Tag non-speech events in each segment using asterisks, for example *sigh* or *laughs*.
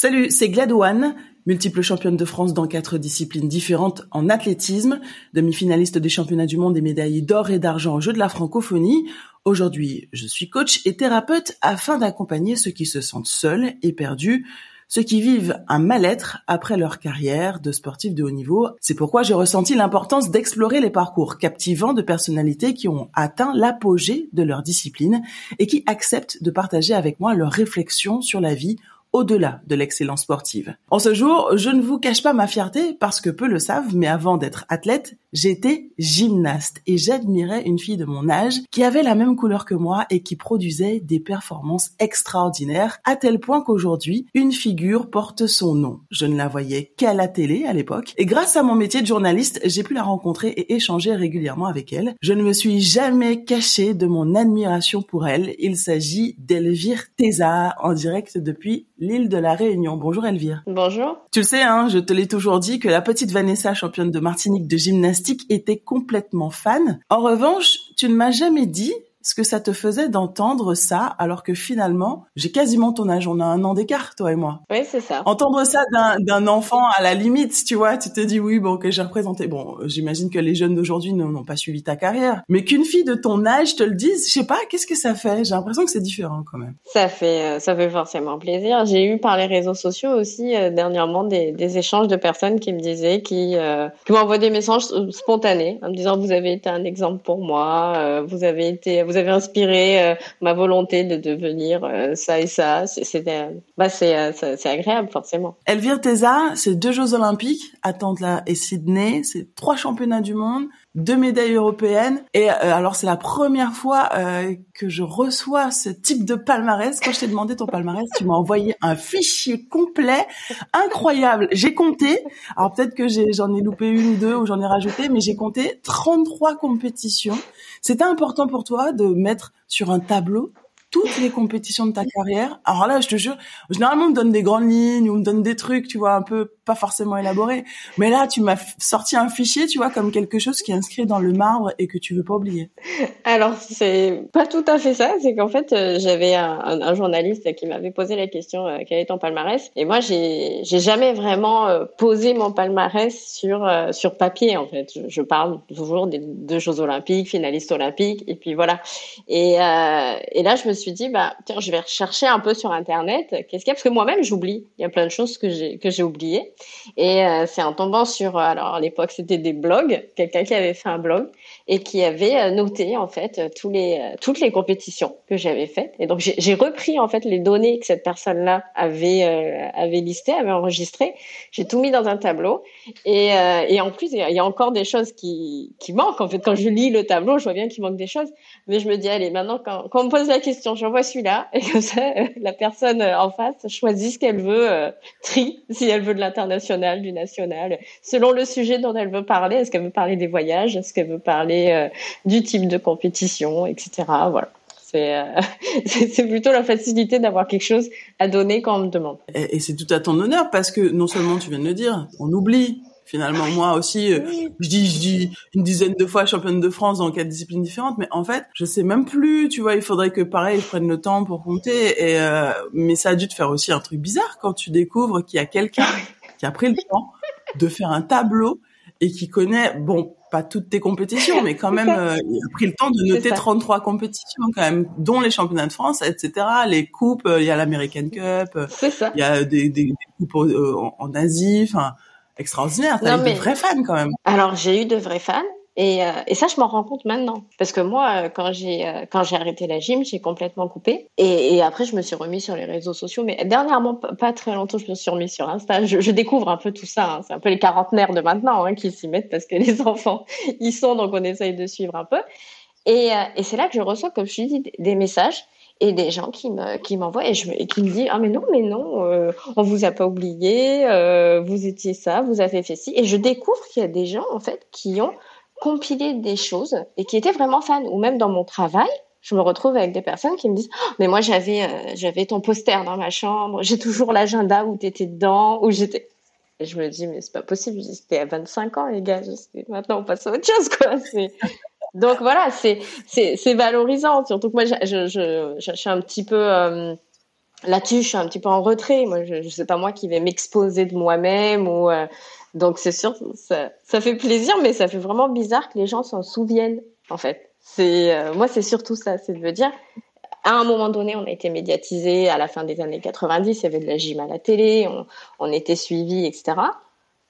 Salut, c'est Gladouane, multiple championne de France dans quatre disciplines différentes en athlétisme, demi-finaliste des championnats du monde et médaillée d'or et d'argent aux Jeux de la francophonie. Aujourd'hui, je suis coach et thérapeute afin d'accompagner ceux qui se sentent seuls et perdus, ceux qui vivent un mal-être après leur carrière de sportif de haut niveau. C'est pourquoi j'ai ressenti l'importance d'explorer les parcours captivants de personnalités qui ont atteint l'apogée de leur discipline et qui acceptent de partager avec moi leurs réflexions sur la vie au-delà de l'excellence sportive. En ce jour, je ne vous cache pas ma fierté parce que peu le savent, mais avant d'être athlète, j'étais gymnaste et j'admirais une fille de mon âge qui avait la même couleur que moi et qui produisait des performances extraordinaires à tel point qu'aujourd'hui, une figure porte son nom. Je ne la voyais qu'à la télé à l'époque et grâce à mon métier de journaliste, j'ai pu la rencontrer et échanger régulièrement avec elle. Je ne me suis jamais caché de mon admiration pour elle. Il s'agit d'Elvire Teza en direct depuis l'île de la Réunion. Bonjour Elvire. Bonjour. Tu sais, hein, je te l'ai toujours dit que la petite Vanessa, championne de Martinique de gymnastique, était complètement fan. En revanche, tu ne m'as jamais dit ce que ça te faisait d'entendre ça, alors que finalement, j'ai quasiment ton âge. On a un an d'écart, toi et moi. Oui, c'est ça. Entendre ça d'un enfant, à la limite, tu vois, tu te dis oui, bon, que j'ai représenté. Bon, j'imagine que les jeunes d'aujourd'hui n'ont pas suivi ta carrière, mais qu'une fille de ton âge te le dise, je sais pas, qu'est-ce que ça fait? J'ai l'impression que c'est différent quand même. Ça fait, euh, ça fait forcément plaisir. J'ai eu par les réseaux sociaux aussi euh, dernièrement des, des, échanges de personnes qui me disaient, qui, euh, qui m'envoient des messages spontanés en me disant vous avez été un exemple pour moi, euh, vous avez été, vous avez inspiré euh, ma volonté de devenir euh, ça et ça. C'était, bah c'est, euh, c'est agréable forcément. Elvire Teza, c'est deux Jeux Olympiques, Atlanta et Sydney, c'est trois championnats du monde, deux médailles européennes. Et alors c'est la première fois que je reçois ce type de palmarès. Quand je t'ai demandé ton palmarès, tu m'as envoyé un fichier complet, incroyable. J'ai compté. Alors peut-être que j'en ai, ai loupé une ou deux ou j'en ai rajouté, mais j'ai compté 33 compétitions. C'était important pour toi de mettre sur un tableau toutes les compétitions de ta carrière. Alors là, je te jure, généralement, on me donne des grandes lignes, on me donne des trucs, tu vois, un peu pas forcément élaborés. Mais là, tu m'as sorti un fichier, tu vois, comme quelque chose qui est inscrit dans le marbre et que tu veux pas oublier. Alors, c'est pas tout à fait ça. C'est qu'en fait, euh, j'avais un, journaliste qui m'avait posé la question euh, quel est ton palmarès? Et moi, j'ai jamais vraiment euh, posé mon palmarès sur euh, sur papier. En fait, je, parle toujours des deux Jeux Olympiques, finaliste olympique, et puis voilà. Et et là, je me suis dit, bah, tiens, je vais rechercher un peu sur Internet. Qu'est-ce qu'il y a? Parce que moi-même, j'oublie. Il y a plein de choses que j'ai, oubliées. Et euh, c'est en tombant sur, alors à l'époque, c'était des blogs, quelqu'un qui avait fait un blog et qui avait euh, noté, en fait, les, euh, toutes les compétitions que j'avais faites. Et donc, j'ai, repris, en fait, les données que cette personne-là avait, listées, avait enregistrées. J'ai tout mis dans un tableau. Et, en plus, il y a encore des choses qui, manquent. En fait, quand je lis le tableau, je vois bien qu'il manque des choses. Mais je me dis, allez, maintenant, quand, on me pose la question, j'envoie celui-là *laughs* et comme ça, euh, la personne euh, en face choisit ce qu'elle veut, euh, tri si elle veut de l'international, du national, selon le sujet dont elle veut parler. Est-ce qu'elle veut parler des voyages? Est-ce qu'elle veut parler du type de compétition, etc. Voilà. *laughs* C'est plutôt la facilité d'avoir quelque chose à donner quand on me demande. Et, et c'est tout à ton honneur parce que non seulement tu viens de le dire, on oublie finalement moi aussi euh, je dis je dis une dizaine de fois championne de France dans quatre disciplines différentes mais en fait je sais même plus tu vois il faudrait que pareil je prenne le temps pour compter et euh, mais ça a dû te faire aussi un truc bizarre quand tu découvres qu'il y a quelqu'un *laughs* qui a pris le temps de faire un tableau et qui connaît bon pas toutes tes compétitions, mais quand même, euh, il a pris le temps de noter 33 compétitions quand même, dont les championnats de France, etc. Les coupes, il y a l'American Cup, il y a des, des, des coupes en, en Asie, enfin, extraordinaire. T'as eu mais... de vrais fans quand même. Alors j'ai eu de vrais fans. Et, euh, et ça, je m'en rends compte maintenant, parce que moi, euh, quand j'ai euh, quand j'ai arrêté la gym, j'ai complètement coupé. Et, après, je me suis remis sur les réseaux sociaux. Mais dernièrement, pas très longtemps, je me suis remis sur Insta. Je, découvre un peu tout ça. Hein. C'est un peu les quarantenaires de maintenant hein, qui s'y mettent parce que les *laughs* enfants, ils sont, donc on essaye de suivre un peu. Et, c'est là que je reçois, comme je dis, des messages et des gens qui me qui m'envoient et, qui me disent ah mais non mais non euh, on vous a pas oublié vous étiez ça vous avez fait ci et je découvre qu'il y a des gens en fait qui ont compilé des choses et qui étaient vraiment fans. Ou même dans mon travail je me retrouve avec des personnes qui me disent oh, mais moi j'avais euh, j'avais ton poster dans ma chambre. J'ai toujours l'agenda où tu étais dedans où j'étais. Et je me dis mais c'est pas possible. C'était à 25 ans les gars. Maintenant on passe à autre chose quoi. Donc voilà, c'est valorisant. Surtout que moi, je, je, je, je suis un petit peu euh, là-dessus, je suis un petit peu en retrait. Moi, je, je sais pas moi qui vais m'exposer de moi-même ou donc c'est sûr, ça, ça fait plaisir, mais ça fait vraiment bizarre que les gens s'en souviennent en fait. C'est moi, c'est surtout ça, c'est de me dire à un moment donné, on a été médiatisé à la fin des années 90, il y avait de la gym à la télé, on, on était suivi, etc.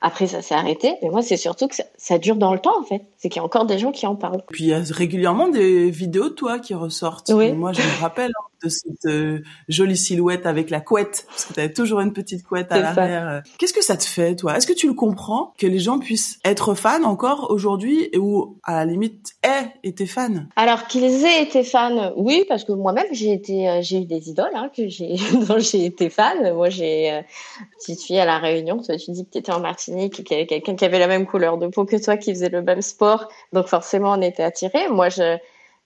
Après, ça s'est arrêté. Mais moi, c'est surtout que ça, dure dans le temps, en fait. C'est qu'il y a encore des gens qui en parlent. Puis il y a régulièrement des vidéos de toi qui ressortent. Oui. Moi, je me rappelle hein, de cette euh, jolie silhouette avec la couette, parce que tu avais toujours une petite couette à l'arrière. Qu'est-ce que ça te fait, toi? Est-ce que tu le comprends que les gens puissent être fans encore aujourd'hui ou à la limite aient été fans? Alors qu'ils aient été fans, oui, parce que moi-même j'ai été, euh, j'ai eu des idoles hein, que j'ai *laughs* dont j'ai été fan. Moi, j'ai euh, petite fille à la Réunion. Toi, tu dis que tu étais en Martinique et qu'il y avait quelqu'un qui avait la même couleur de peau que toi, qui faisait le même sport, donc forcément on était attirés. Moi, je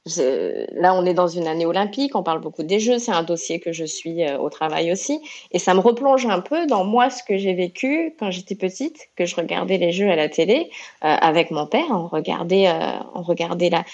là, on est dans une année olympique, on parle beaucoup des Jeux, c'est un dossier que je suis euh, au travail aussi, et ça me replonge un peu dans moi ce que j'ai vécu quand j'étais petite, que je regardais les Jeux à la télé euh, avec mon père, on regardait, euh, on regardait la,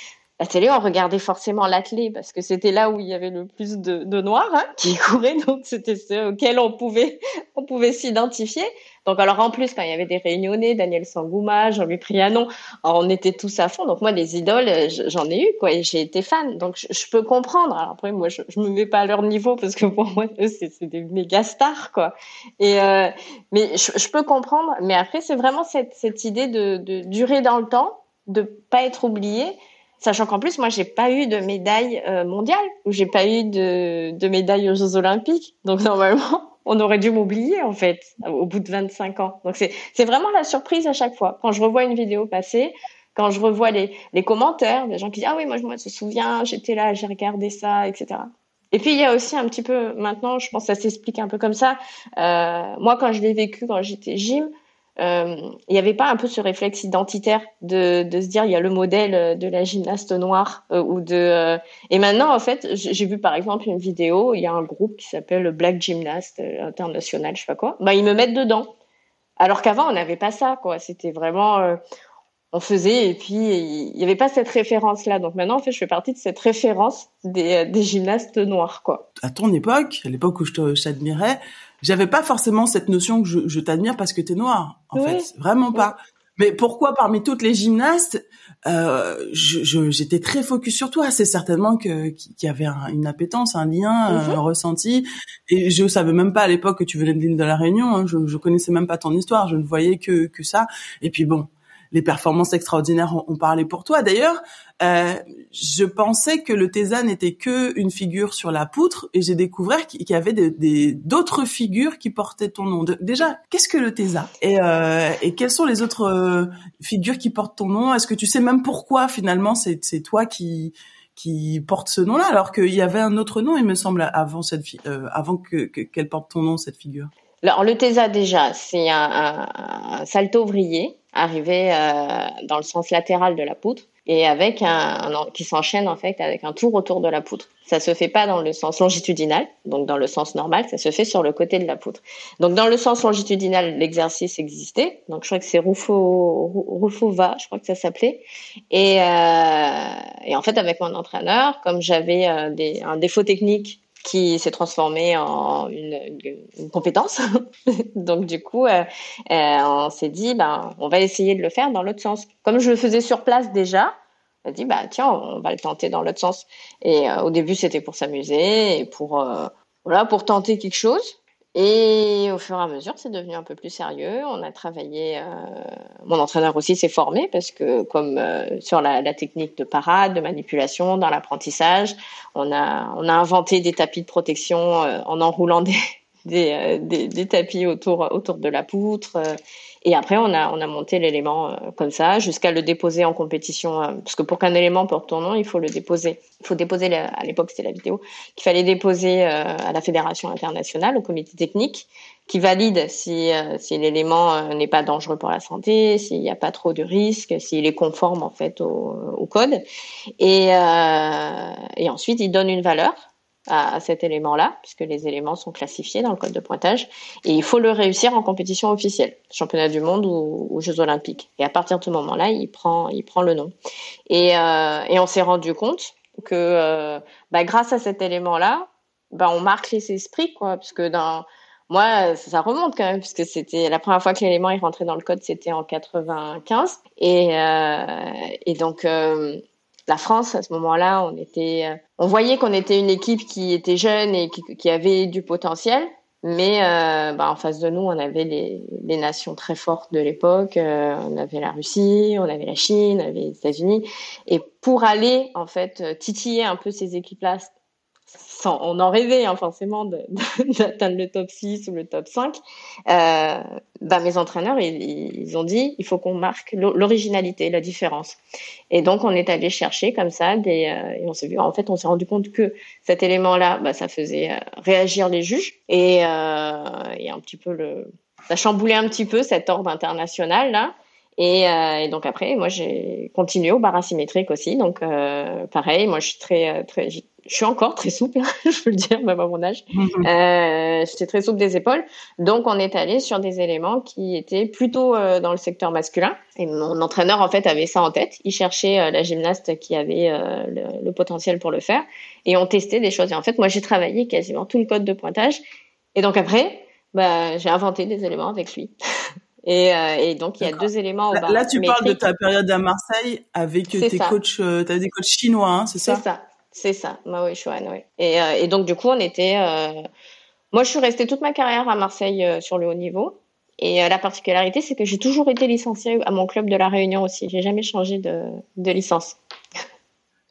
la télé, on regardait forcément l'athlé parce que c'était là où il y avait le plus de, de noirs hein, qui *laughs* couraient, donc c'était ceux auxquels on pouvait, on pouvait s'identifier. Donc alors en plus quand il y avait des réunionnais, Daniel Sangouma, Jean-Louis Prianon, on était tous à fond. Donc moi les idoles, j'en ai eu quoi, et j'ai été fan. Donc je, peux comprendre. Alors après moi je, je me mets pas à leur niveau parce que pour moi eux c'est des méga stars quoi. Et euh, mais je, peux comprendre. Mais après c'est vraiment cette, cette idée de, de durer dans le temps, de pas être oublié Sachant qu'en plus, moi, j'ai pas eu de médaille euh, mondiale ou j'ai pas eu de, de médaille aux Jeux Olympiques. Donc *laughs* normalement, on aurait dû m'oublier en fait au bout de 25 ans. Donc c'est vraiment la surprise à chaque fois quand je revois une vidéo passer, quand je revois les les commentaires des gens qui disent ah oui moi je me souviens j'étais là j'ai regardé ça etc. Et puis il y a aussi un petit peu maintenant je pense que ça s'explique un peu comme ça. Euh, moi quand je l'ai vécu quand j'étais gym il n'y avait pas un peu ce réflexe identitaire de, se dire il y a le modèle de la gymnaste noire euh, ou de euh, et maintenant en fait j'ai vu par exemple une vidéo il y a un groupe qui s'appelle Black Gymnast International je sais pas quoi. Bah ils me mettent dedans. Alors qu'avant on n'avait pas ça quoi. C'était vraiment on faisait et puis il n'y avait pas cette référence là donc maintenant en fait je fais partie de cette référence des, des gymnastes noirs quoi. À ton époque à l'époque où je t'admirais j'avais pas forcément cette notion que je, je t'admire parce que t'es noire, en fait, vraiment pas. Mais pourquoi parmi toutes les gymnastes, euh, j'étais je, très focus sur toi? C'est certainement que qu'il y avait une appétence, un lien, un mhm. ressenti. Et je savais même pas à l'époque que tu venais de l'île de la Réunion. Hein. Je, je connaissais même pas ton histoire. Je ne voyais que que ça. Et puis bon, les performances extraordinaires ont, parlé pour toi. D'ailleurs, euh, je pensais que le Tésa n'était que une figure sur la poutre et j'ai découvert qu'il y avait d'autres figures qui portaient ton nom. déjà, qu'est-ce que le Tésa et, euh, et quelles sont les autres euh, figures qui portent ton nom? Est-ce que tu sais même pourquoi finalement c'est toi qui qui porte ce nom-là alors qu'il y avait un autre nom, il me semble, avant cette euh, avant que qu'elle porte ton nom cette figure? Alors le Tésa déjà, c'est un, un, un salto vrillé arrivé euh, dans le sens latéral de la poutre et avec un, qui s'enchaîne en fait avec un tour autour de la poutre. Ça se fait pas dans le sens longitudinal, donc dans le sens normal, ça se fait sur le côté de la poutre. Donc dans le sens longitudinal, l'exercice existait. Donc je crois que c'est Rufo va, je crois que ça s'appelait. Et, euh, et en fait avec mon entraîneur, comme j'avais euh, un défaut technique qui s'est transformé en une, une, compétence. *laughs* Donc du coup, euh, euh, on s'est dit, ben, on va essayer de le faire dans l'autre sens. Comme je le faisais sur place déjà, on a dit, bah tiens, on va le tenter dans l'autre sens. Et euh, au début, c'était pour s'amuser et pour euh, voilà, pour tenter quelque chose. Et au fur et à mesure, c'est devenu un peu plus sérieux. On a travaillé. Euh, mon entraîneur aussi s'est formé parce que, comme euh, sur la, technique de parade, de manipulation, dans l'apprentissage, on a on a inventé des tapis de protection euh, en enroulant *laughs* des des, des, des, tapis autour autour de la poutre. Et après, on a, on a monté l'élément euh, comme ça jusqu'à le déposer en compétition. Euh, parce que pour qu'un élément porte ton nom, il faut le déposer. Il faut déposer, à l'époque c'était la vidéo, qu'il fallait déposer euh, à la fédération internationale, au comité technique, qui valide si, si l'élément n'est pas dangereux pour la santé, s'il n'y a pas trop de risques, s'il est conforme en fait au, au code. Et, et ensuite, il donne une valeur à, cet élément-là, puisque les éléments sont classifiés dans le code de pointage, et il faut le réussir en compétition officielle, championnat du monde ou, Jeux olympiques. Et à partir de ce moment-là, il prend, il prend le nom. Et, euh, on s'est rendu compte que euh, bah, grâce à cet élément-là, ben on marque les esprits quoi, parce que dans moi, ça remonte quand même, puisque c'était la première fois que l'élément est rentré dans le code, c'était en 95. Et, euh, et donc, la France, à ce moment-là, on était, euh, on voyait qu'on était une équipe qui était jeune et qui, avait du potentiel. Mais euh, bah, en face de nous, on avait les, les nations très fortes de l'époque. Euh, on avait la Russie, on avait la Chine, on avait les États-Unis. Et pour aller en fait titiller un peu ces équipes-là on en rêvait hein, forcément d'atteindre le top 6 ou le top 5, euh, bah, mes entraîneurs, ils, ont dit, il faut qu'on marque l'originalité, la différence. Et donc, on est allé chercher comme ça, euh, et on s'est vu, en fait, on s'est rendu compte que cet élément-là, bah, ça faisait euh, réagir les juges et, un petit peu le, ça chamboulait un petit peu cet ordre international là. Et, donc après, moi j'ai continué au bar asymétrique aussi. Donc pareil, moi je suis très très je suis encore très souple, *laughs* je peux le dire, même à mon âge. Mhm. Euh, J'étais très souple des épaules. Donc, on est allé sur des éléments qui étaient plutôt euh, dans le secteur masculin. Et mon entraîneur, en fait, avait ça en tête. Il cherchait euh, la gymnaste qui avait euh, le, le, potentiel pour le faire. Et on testait des choses. Et en fait, moi, j'ai travaillé quasiment tout le code de pointage. Et donc, après, bah, j'ai inventé des éléments avec lui. *laughs* Et, euh, et, donc il y a deux éléments. Au là, là, tu parles de ta période à Marseille avec tes coachs, tu as des coachs chinois, hein, c'est ça? C'est ça, c'est ça, Mao Chuan, oui. Et, euh, et donc, du coup, on était. Euh... Moi, je suis restée toute ma carrière à Marseille euh, sur le haut niveau. Et euh, la particularité, c'est que j'ai toujours été licenciée à mon club de la Réunion aussi. J'ai jamais changé de, de licence.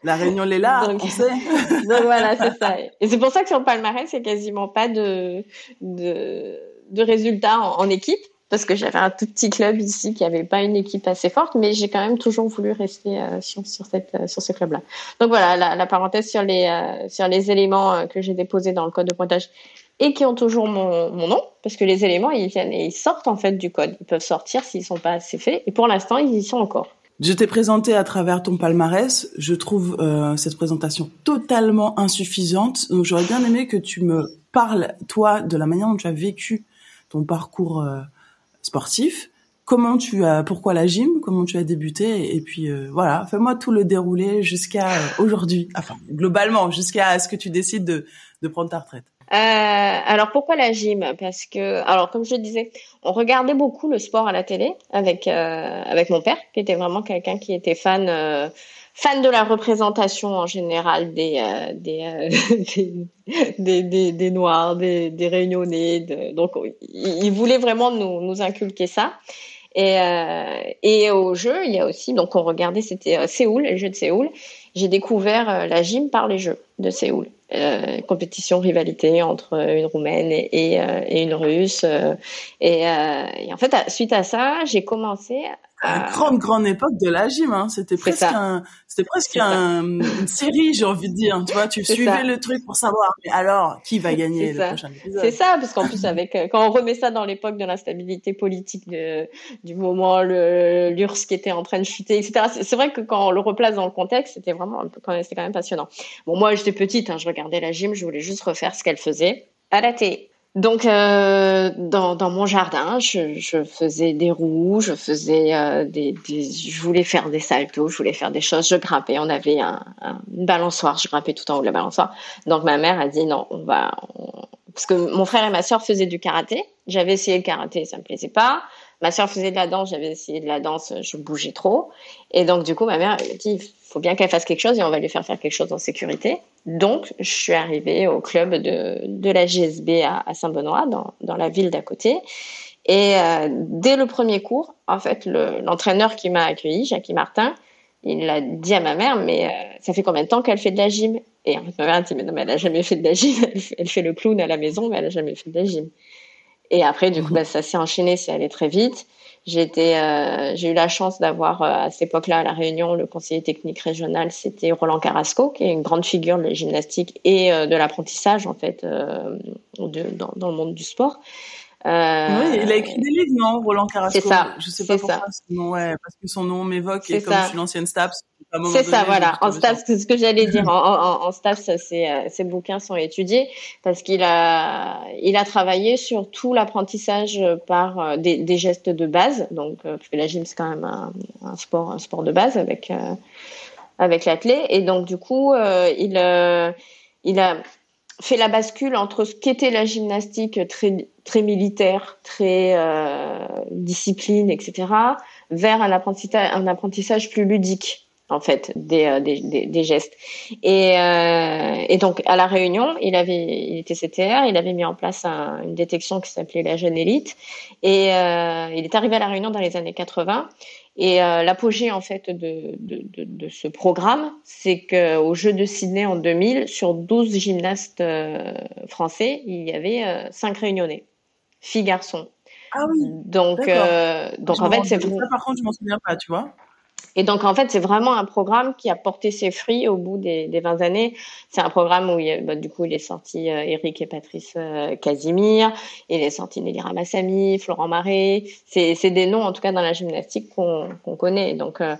La Réunion l'est là, donc, on sait. *laughs* donc voilà, c'est ça. Et c'est pour ça que sur le palmarès, c'est quasiment pas de, de, de résultats en, en équipe parce que j'avais un tout petit club ici qui avait pas une équipe assez forte, mais j'ai quand même toujours voulu rester euh, sur, cette, euh, sur ce club-là. Donc voilà, la, parenthèse sur les, euh, sur les éléments que j'ai déposés dans le code de pointage et qui ont toujours mon, nom, parce que les éléments, ils ils sortent en fait du code. Ils peuvent sortir s'ils sont pas assez faits, et pour l'instant, ils y sont encore. Je t'ai présenté à travers ton palmarès. Je trouve cette présentation totalement insuffisante. Donc j'aurais bien aimé que tu me parles, toi, de la manière dont tu as vécu ton parcours sportif. Comment tu as, pourquoi la gym, comment tu as débuté, et puis euh, voilà, fais-moi tout le déroulé jusqu'à euh, aujourd'hui, enfin globalement jusqu'à ce que tu décides de, prendre ta retraite. Euh, alors pourquoi la gym? Parce que, alors comme je disais, on regardait beaucoup le sport à la télé avec avec mon père, qui était vraiment quelqu'un qui était fan fan de la représentation en général des euh, des, euh, *laughs* des, des, des, noirs, des, des réunionnais. De, donc, il, voulait vraiment nous, nous inculquer ça. Et, euh, et au jeu, il y a aussi, donc on regardait, c'était Séoul, les jeux de Séoul. J'ai découvert la gym par les jeux de Séoul. Euh, compétition, rivalité entre une roumaine et, et, et une russe. Et, et, en fait, suite à ça, j'ai commencé la grande grande époque de la gym hein. c'était presque un c'était presque un, une série j'ai envie de dire. Tu vois tu suivais le truc pour savoir mais alors qui va gagner le prochain épisode? C'est ça parce qu'en plus avec euh, quand on remet ça dans l'époque de l'instabilité politique de, du moment le l'URSS qui était en train de chuter etc c'est vrai que quand on le replace dans le contexte c'était vraiment quand c'était quand même passionnant. Bon moi j'étais petite hein, je regardais la gym je voulais juste refaire ce qu'elle faisait à la télé donc euh, dans, dans mon jardin, je, je, faisais des roues, je faisais euh, des, des, je voulais faire des saltos, je voulais faire des choses, je grimpais. On avait un, un, une balançoire, je grimpais tout en haut de la balançoire. Donc ma mère a dit non, on va, on... parce que mon frère et ma sœur faisaient du karaté. J'avais essayé le karaté, ça me plaisait pas. Ma sœur faisait de la danse, j'avais essayé de la danse, je bougeais trop. Et donc du coup ma mère a dit faut bien qu'elle fasse quelque chose et on va lui faire faire quelque chose en sécurité. Donc, je suis arrivée au club de, de la GSB à, Saint-Benoît, dans, dans la ville d'à côté. Et euh, dès le premier cours, en fait, l'entraîneur qui m'a accueilli, Jackie Martin, il a dit à ma mère, mais euh, ça fait combien de temps qu'elle fait de la gym? Et en fait, ma mère a dit, mais non, mais elle a jamais fait de la gym. *laughs* Elle fait, elle fait le clown à la maison, mais elle a jamais fait de la gym. Et après, du coup, bah, ça s'est enchaîné, c'est allé très vite. J'ai euh, j'ai eu la chance d'avoir euh, à cette époque-là à la Réunion le conseiller technique régional, c'était Roland Carrasco, qui est une grande figure de la gymnastique et euh, de l'apprentissage en fait euh, de, dans, dans, le monde du sport. Euh, oui, il a écrit des livres, non, Roland Carrasco? C'est ça. Je sais pas pourquoi. Sinon, ouais, parce que son nom m'évoque et comme ça. je suis l'ancienne STAPS. C'est ça, voilà. En STAPS, c'est ce que j'allais dire. *laughs* En, en, en STAPS, ces, ces bouquins sont étudiés parce qu'il a, il a travaillé sur tout l'apprentissage par euh, des, des, gestes de base. Donc, euh, parce que la gym c'est quand même un, un, sport, un sport de base avec avec l'athlète. Et donc, du coup, il, il a fait la bascule entre ce qu'était la gymnastique très très militaire, très euh, discipline, etc., vers un apprentissage, un apprentissage plus ludique en fait des, euh, des, des, gestes et, euh, et donc à la Réunion il avait il était CTR il avait mis en place un, une détection qui s'appelait la jeune élite et euh, il est arrivé à la Réunion dans les années 80 et euh, l'apogée en fait de, de, de, de ce programme, c'est que au Jeux de Sydney en 2000, sur 12 gymnastes français, il y avait euh, 5 réunionnais, filles garçons. Ah oui. Donc, donc en fait, c'est par contre, je m'en souviens pas, tu vois. Et donc, en fait, c'est vraiment un programme qui a porté ses fruits au bout des, des 20 années. C'est un programme où, bah, du coup, il est sorti euh, Eric et Patrice euh, Casimir, il est sorti Nelly Ramassamy, Florent Marais. C'est des noms, en tout cas, dans la gymnastique qu'on qu'on connaît. Donc, euh,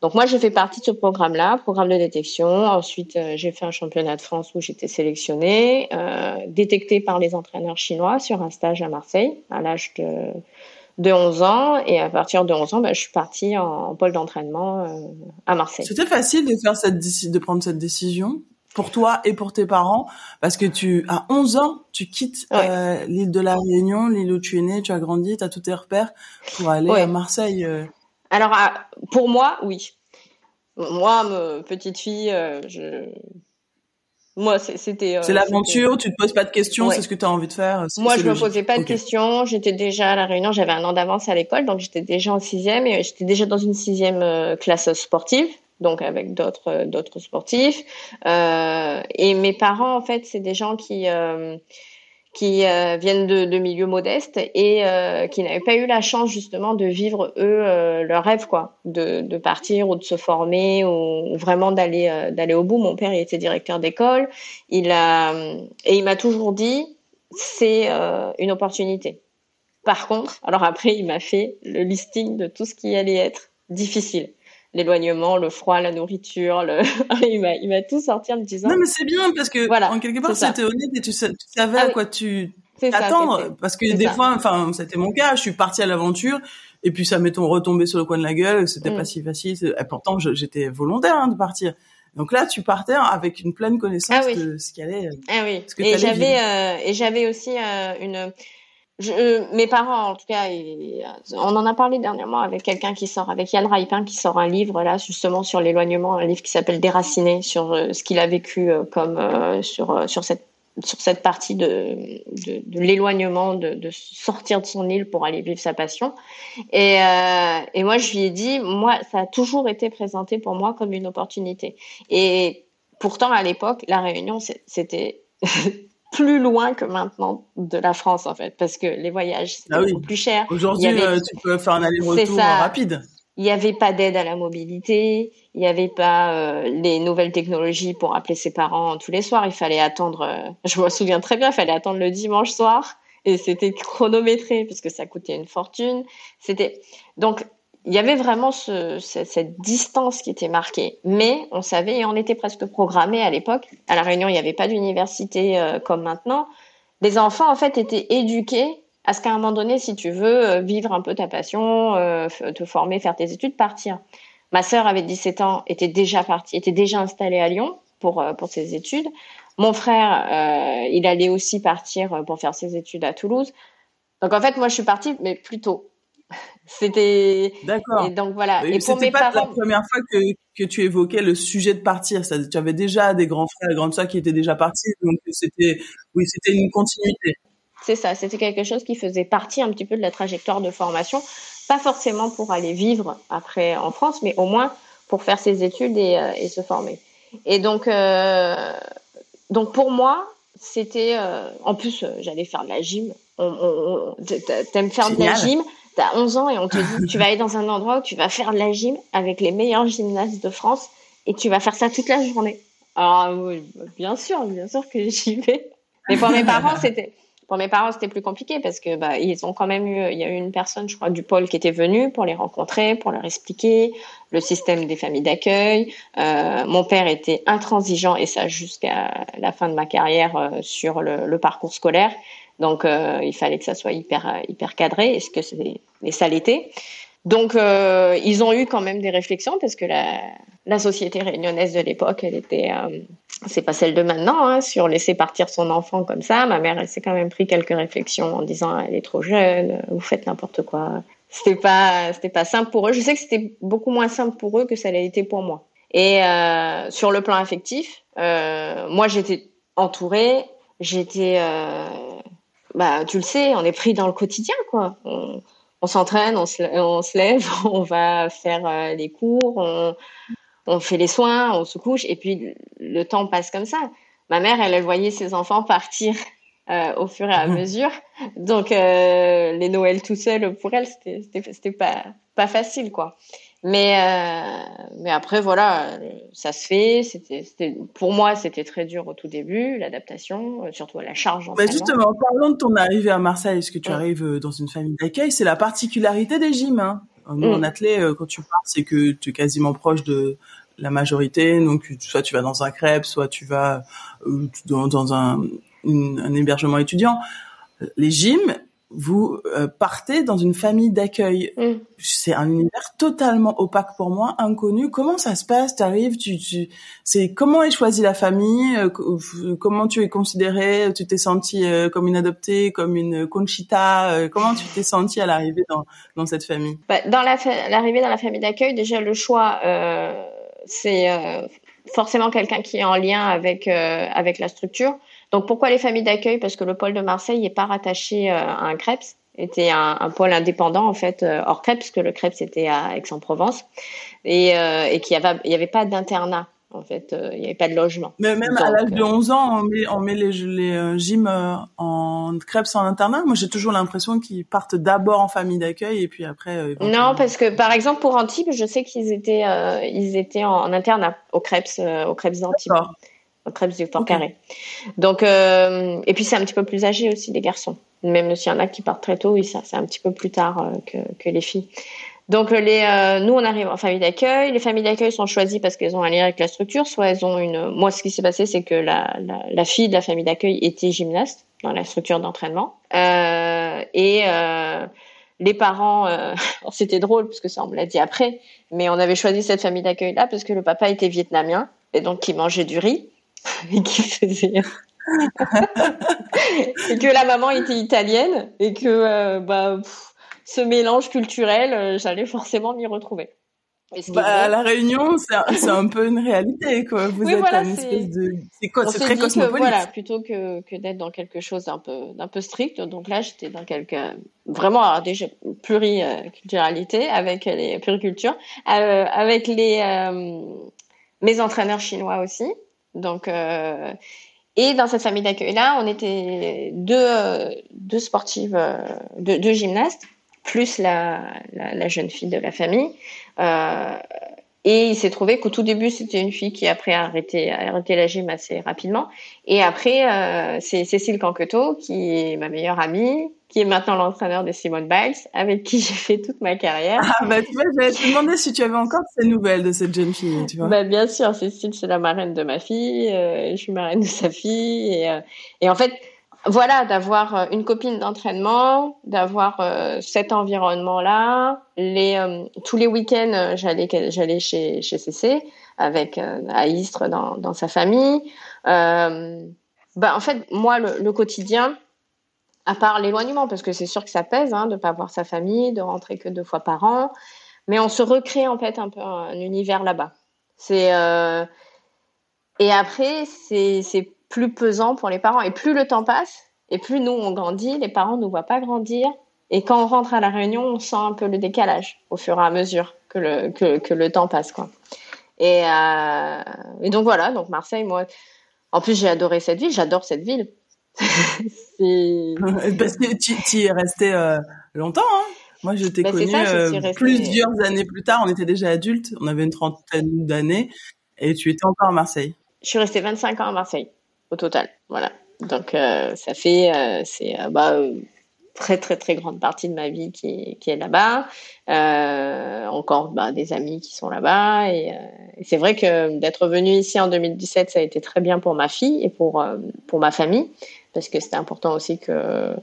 donc moi, j'ai fait partie de ce programme-là, programme de détection. Ensuite, euh, j'ai fait un championnat de France où j'étais sélectionnée, euh, détectée par les entraîneurs chinois sur un stage à Marseille à l'âge de de 11 ans et à partir de 11 ans, bah, je suis partie en, en pôle d'entraînement euh, à Marseille. C'était facile de faire cette de prendre cette décision pour toi et pour tes parents? Parce que tu à 11 ans, tu quittes Ouais. euh, l'île de la Réunion, l'île où tu es né, tu as grandi, tu as tous tes repères pour aller Ouais. à Marseille. euh. Alors pour moi, oui. Moi, me- petite fille, je moi c'est- c'était euh, c'est l'aventure, tu te poses pas de questions, Ouais. c'est ce que tu as envie de faire. Moi, je me posais pas de questions. J'étais déjà à la Réunion. J'avais un an d'avance à l'école, donc j'étais déjà en sixième et j'étais déjà dans une sixième euh, classe sportive, donc avec d'autres euh, d'autres sportifs. Et mes parents, en fait, c'est des gens qui qui euh, viennent de, de milieux modestes et euh, qui n'avaient pas eu la chance justement de vivre eux euh, leur rêve quoi, de, de partir ou de se former ou, ou vraiment d'aller euh, d'aller au bout. Mon père il était directeur d'école, il a et il m'a toujours dit c'est une opportunité. Par contre, alors après il m'a fait le listing de tout ce qui allait être difficile. L'éloignement, le froid, la nourriture, le... *laughs* il m'a il m'a tout sorti en me disant Non mais c'est bien parce que Voilà, en quelque part c'était honnête et tu, sa- tu savais Ah à quoi tu c'est ça. attendre c'était- parce que des ça. fois enfin c'était mon cas je suis partie à l'aventure et puis ça m'est retombé sur le coin de la gueule c'était Mm. pas si facile et pourtant j'étais volontaire hein, de partir donc là tu partais avec une pleine connaissance Ah oui. de ce qui allait Ah oui. Ce que Et j'avais euh, et j'avais aussi euh, une. Je, euh, mes parents, en tout cas, ils- on en a parlé dernièrement avec quelqu'un qui sort, avec Yann Raipin, qui sort un livre là justement sur l'éloignement, un livre qui s'appelle Déraciné, sur euh, ce qu'il a vécu euh, comme euh, sur euh, sur cette sur cette partie de de, l'éloignement, de, sortir de son île pour aller vivre sa passion. Et euh, et moi, je lui ai dit, moi, ça a toujours été présenté pour moi comme une opportunité. Et pourtant, à l'époque, la Réunion, c'était *laughs* plus loin que maintenant de la France, en fait, parce que les voyages, c'était Ah oui. beaucoup plus cher. aujourd'hui avait- euh, tu peux faire un aller-retour ça. rapide Il n'y avait pas d'aide à la mobilité, il n'y avait pas euh, les nouvelles technologies pour appeler ses parents tous les soirs. Il fallait attendre, euh, je me souviens très bien, il fallait attendre le dimanche soir et c'était chronométré puisque ça coûtait une fortune. C'était donc il y avait vraiment ce, ce- cette distance qui était marquée, mais on savait et on était presque programmé à l'époque. À la Réunion, il n'y avait pas d'université euh, comme maintenant. Les enfants en fait étaient éduqués à ce qu'à un moment donné, si tu veux euh, vivre un peu ta passion, euh, te former, faire tes études, partir. Ma sœur avait 17 ans, était déjà partie, était déjà installée à Lyon pour euh, pour ses études. Mon frère, euh, il allait aussi partir euh, pour faire ses études à Toulouse. Donc en fait, moi, je suis partie, mais plus tôt. C'était d'accord et donc voilà. Oui, Et pour c'était mes pas parents, la première fois que, que tu évoquais le sujet de partir. Ça, tu avais déjà des grands frères et grandes sœurs qui étaient déjà partis, donc c'était, oui, c'était une continuité. C'est ça, c'était quelque chose qui faisait partie un petit peu de la trajectoire de formation, pas forcément pour aller vivre après en France, mais au moins pour faire ses études et, euh, et se former. Et donc, euh, donc pour moi, c'était, euh, en plus, j'allais faire de la gym. On, on, on- t'a- T'aimes faire de la gym, t'as 11 ans et on te dit, tu vas aller dans un endroit où tu vas faire de la gym avec les meilleurs gymnastes de France et tu vas faire ça toute la journée. Alors, oui, bien sûr, bien sûr que j'y vais. Mais pour mes parents, c'était, pour mes parents, c'était plus compliqué parce que bah, ils ont quand même eu, il y a eu une personne, je crois, du pôle qui était venue pour les rencontrer, pour leur expliquer le système des familles d'accueil. Euh, mon père était intransigeant et ça jusqu'à la fin de ma carrière euh, sur le parcours scolaire. Donc euh, il fallait que ça soit hyper euh, hyper cadré. Est-ce que et ça l'était. Donc euh, ils ont eu quand même des réflexions parce que la la société réunionnaise de l'époque, elle était c'est pas celle de maintenant, hein, sur laisser partir son enfant comme ça. Ma mère, elle s'est quand même pris quelques réflexions en disant elle est trop jeune, vous faites n'importe quoi. C'était pas, c'était pas simple pour eux. Je sais que c'était beaucoup moins simple pour eux que ça l'a été pour moi. Et sur le plan affectif, moi j'étais entourée, j'étais, bah tu le sais, on est pris dans le quotidien quoi. On, on s'entraîne, on se, on se lève, *laughs* on va faire euh, les cours, on, on fait les soins, on se couche, et puis le temps passe comme ça. Ma mère, elle, voyait ses enfants partir euh, au fur et à *laughs* mesure. Donc euh, les Noëls tout seuls pour elle, c'était c'était pas pas facile quoi. Mais euh, mais après voilà, ça se fait. C'était pour moi c'était très dur au tout début l'adaptation, surtout à la charge. Bah justement, parlons de ton arrivée à Marseille. Est-ce que tu arrives dans une famille d'accueil? C'est la particularité des gyms. Hein. Nous, en mm. athlète, quand tu pars, c'est que tu es quasiment proche de la majorité. Donc, soit tu vas dans un crêpe, soit tu vas dans, dans un, un hébergement étudiant. Les gyms, vous euh, partez dans une famille d'accueil. Mm. C'est un univers totalement opaque pour moi, inconnu. Comment ça se passe? T'arrives, tu, tu, c'est comment est choisie la famille? Euh, Comment tu es considérée Tu t'es sentie euh, comme une adoptée, comme une Conchita? Comment tu t'es sentie à l'arrivée dans, dans cette famille? Bah, Dans l'arrivée dans la famille d'accueil, déjà le choix, c'est forcément quelqu'un qui est en lien avec avec la structure. Donc pourquoi les familles d'accueil? Parce que le pôle de Marseille n'est pas rattaché euh, à un CREPS, était un, pôle indépendant en fait euh, hors CREPS, parce que le CREPS était à Aix-en-Provence et, euh, et qu'il n'y avait, pas d'internat. En fait, il n'y avait pas de logement. Mais même à l'âge de 11 ans, on met, on met les, les gyms en CREPS en internat. Moi, j'ai toujours l'impression qu'ils partent d'abord en famille d'accueil et puis après. non, parce que par exemple pour Antibes, je sais qu'ils étaient, ils étaient en, internat au CREPS, au CREPS d'Antibes crêpes du Fort Carré. Donc, euh, et puis c'est un petit peu plus âgé aussi des garçons. Même s'il y en a qui partent très tôt, oui, ça c'est un petit peu plus tard euh, que, que les filles. Donc les, euh, nous on arrive en famille d'accueil. Les familles d'accueil sont choisies parce qu'elles ont un lien avec la structure, soit elles ont une. Moi, ce qui s'est passé, c'est que la, la, la, fille de la famille d'accueil était gymnaste dans la structure d'entraînement euh, et euh, les parents, euh, *laughs* c'était drôle parce que ça on me l'a dit après, mais on avait choisi cette famille d'accueil là parce que le papa était vietnamien et donc il mangeait du riz et qui faisait et que la maman était italienne et que euh, bah, ce mélange culturel, euh, j'allais forcément m'y retrouver. Bah, à la Réunion, c'est un, peu une réalité, quoi. Vous êtes une espèce de, c'est très cosmopolite. voilà, plutôt que, que d'être dans quelque chose d'un peu, d'un peu strict. Donc là, j'étais dans quelque, vraiment, alors déjà, pluriculturalité avec les pluricultures, euh, avec les, mes entraîneurs chinois aussi. Donc, euh, et dans cette famille d'accueil-là, on était deux, deux sportives, euh, deux, gymnastes, plus la, la, la, jeune fille de la famille. Euh, et il s'est trouvé qu'au tout début, c'était une fille qui après a arrêté, a arrêté la gym assez rapidement. Et après, euh, c'est Cécile Canquetot, qui est ma meilleure amie, qui est maintenant l'entraîneur de Simone Biles, avec qui j'ai fait toute ma carrière. Ah bah tu vois, j'allais te demander si tu avais encore ces nouvelles de cette jeune fille, tu vois. Bah bien sûr, Cécile c'est la marraine de ma fille, euh, je suis marraine de sa fille, et, euh, et en fait, voilà, d'avoir euh, une copine d'entraînement, d'avoir euh, cet environnement-là. Les tous les week-ends, j'allais j'allais chez chez CC avec à Istres dans dans sa famille. bah en fait, moi le, le quotidien, à part l'éloignement, parce que c'est sûr que ça pèse hein, de pas voir sa famille, de rentrer que deux fois par an, mais on se recrée en fait un peu un univers là-bas. C'est et après c'est plus pesant pour les parents. Et plus le temps passe, et plus nous, on grandit, les parents ne nous voient pas grandir. Et quand on rentre à la réunion, on sent un peu le décalage au fur et à mesure que le, temps passe. Et, euh, et donc voilà, donc Marseille, moi, en plus j'ai adoré cette ville, j'adore cette ville. *laughs* *laughs* Parce que tu, tu y es resté euh, longtemps, hein moi, je t'ai bah, connu euh, plusieurs années plus tard. On était déjà adultes, on avait une trentaine d'années, et tu étais encore à Marseille. Je suis restée 25 ans à Marseille au total. Voilà. Donc euh, ça fait euh, c'est euh, bah, très très très grande partie de ma vie qui, qui est là-bas. Euh, encore bah, des amis qui sont là-bas. Et, et c'est vrai que d'être venue ici en 2017, ça a été très bien pour ma fille et pour pour ma famille parce que c'était important aussi que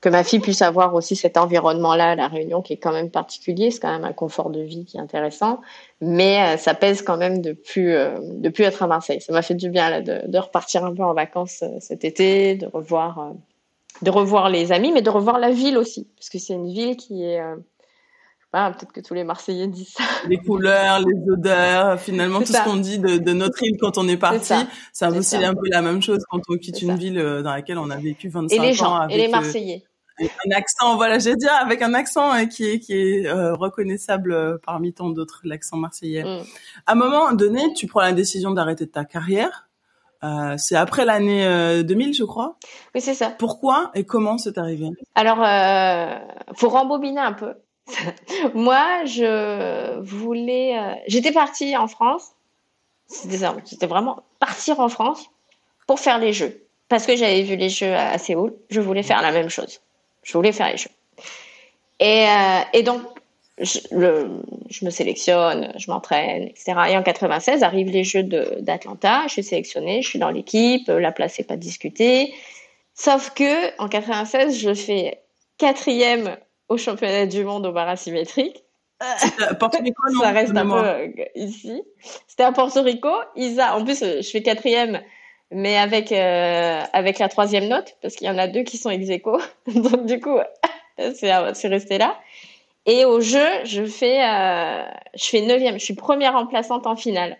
que ma fille puisse avoir aussi cet environnement-là, la Réunion qui est quand même particulier, c'est quand même un confort de vie qui est intéressant, mais euh, ça pèse quand même de plus euh, de plus être à Marseille. Ça m'a fait du bien là, de, de, repartir un peu en vacances euh, cet été, de revoir de revoir les amis, mais de revoir la ville aussi, parce que c'est une ville qui est peut-être que tous les Marseillais disent ça. Les couleurs, les odeurs, finalement tout ce qu'on dit de, de, notre île quand on est parti, c'est aussi un peu la même chose quand on quitte une ville dans laquelle on a vécu 25 ans. Et les gens, avec, et les Marseillais un accent, voilà, j'ai dire avec un accent hein, qui est qui est euh, reconnaissable euh, parmi tant d'autres, l'accent marseillais. Mm. À un moment donné, tu prends la décision d'arrêter ta carrière. Euh, c'est après l'année 2000, je crois. Oui, c'est ça. Pourquoi et comment c'est arrivé? Alors, euh, faut rembobiner un peu. *laughs* Moi, je voulais. J'étais partie en France. C'était vraiment partir en France pour faire les Jeux parce que j'avais vu les Jeux à Séoul. Je voulais faire la même chose. Je voulais faire les jeux. Et, euh, donc, je, me sélectionne, je m'entraîne, etc. Et en 96 arrivent les Jeux d'Atlanta. Je suis sélectionnée, je suis dans l'équipe, la place n'est pas discutée. Sauf que en 96, je fais quatrième au championnat du monde au bar asymétrique. *laughs* Ça reste un peu euh, ici. C'était à Porto Rico. Isa, en plus, je fais quatrième mais avec euh, avec la troisième note parce qu'il y en a deux qui sont ex aequo. *laughs* donc du coup *laughs* c'est c'est resté là et au jeu je fais euh, je fais neuvième je suis première remplaçante en finale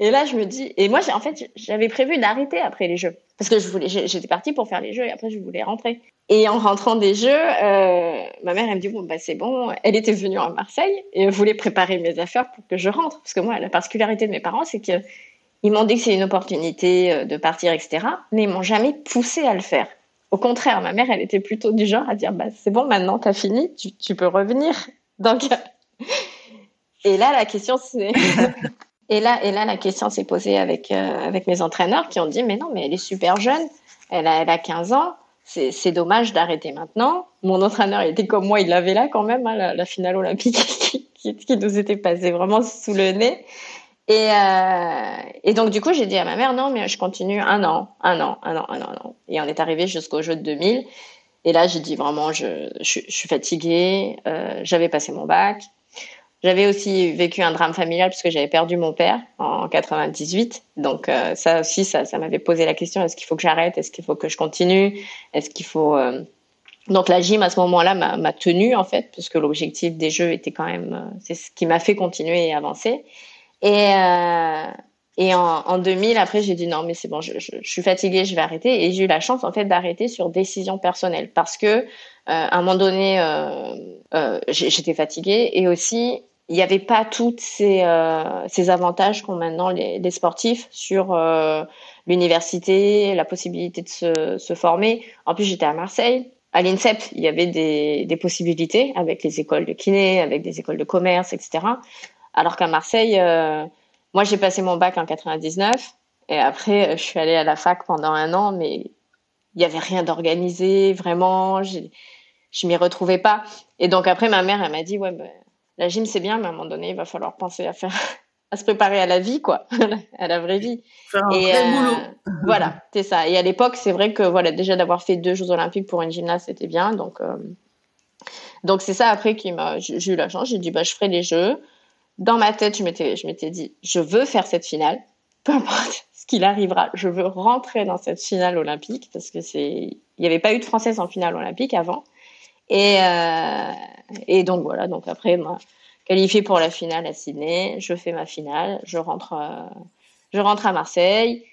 et là je me dis et moi en fait j'avais prévu d'arrêter après les jeux parce que je voulais j'étais partie pour faire les jeux et après je voulais rentrer et en rentrant des jeux euh, ma mère elle me dit bon bah c'est bon elle était venue à Marseille et elle voulait préparer mes affaires pour que je rentre parce que moi la particularité de mes parents c'est que ils m'ont dit que c'est une opportunité euh, de partir, etc. Mais ils m'ont jamais poussé à le faire. Au contraire, ma mère, elle était plutôt du genre à dire, bah, c'est bon, maintenant, t'as fini, tu, tu, peux revenir. *laughs* Donc, et là, la question, c'est, *laughs* et là, et là, la question s'est posée avec, euh, avec mes entraîneurs qui ont dit, mais non, mais elle est super jeune. Elle elle a 15 ans. C'est dommage d'arrêter maintenant. Mon entraîneur, était comme moi, il l'avait là quand même, hein, la, finale olympique *laughs* qui, qui, nous était passée vraiment sous le nez. Et, euh, et donc, du coup, j'ai dit à ma mère, non, mais je continue un an, un an, un an, un an, un an. Et on est arrivé jusqu'au jeu de 2000. Et là, j'ai dit vraiment, je, je, je suis fatiguée. Euh, j'avais passé mon bac. J'avais aussi vécu un drame familial puisque j'avais perdu mon père en 98. Donc euh, ça aussi, ça, m'avait posé la question est-ce qu'il faut que j'arrête? Est-ce qu'il faut que je continue? Est-ce qu'il faut euh, donc la gym à ce moment-là m'a tenu en fait puisque l'objectif des jeux était quand même euh, c'est ce qui m'a fait continuer et avancer. Et, en, en 2000, après, j'ai dit non, mais c'est bon, je, suis fatiguée, je vais arrêter. Et j'ai eu la chance, en fait, d'arrêter sur décision personnelle parce que, à un moment donné, j'étais fatiguée et aussi, il n'y avait pas tous ces, euh, ces avantages qu'ont maintenant les, les, sportifs sur euh, l'université, la possibilité de se, se former. En plus, j'étais à Marseille. À l'INSEP, il y avait des, des possibilités avec les écoles de kiné, avec des écoles de commerce, etc. Alors qu'à Marseille, euh, moi j'ai passé mon bac en 99 et après euh, je suis allée à la fac pendant un an, mais il n'y avait rien d'organisé vraiment. Je m'y retrouvais pas. Et donc après ma mère elle m'a dit ouais bah, la gym c'est bien, mais à un moment donné il va falloir penser à faire *laughs* à se préparer à la vie quoi, *laughs* à la vraie vie. Faire un et vrai boulot. Euh, *laughs* voilà, c'est ça. Et à l'époque c'est vrai que voilà déjà d'avoir fait deux Jeux Olympiques pour une gymnaste c'était bien donc. Donc c'est ça après qui m'a, j'ai eu la chance, j'ai dit bah je ferai les jeux dans ma tête, je m'étais, je m'étais dit, je veux faire cette finale, peu importe ce qu'il arrivera, je veux rentrer dans cette finale olympique parce que c'est, il n'y avait pas eu de française en finale olympique avant. Et, euh, et donc voilà, donc après, moi, qualifié pour la finale à Sydney, je fais ma finale, je rentre, euh, je rentre à Marseille,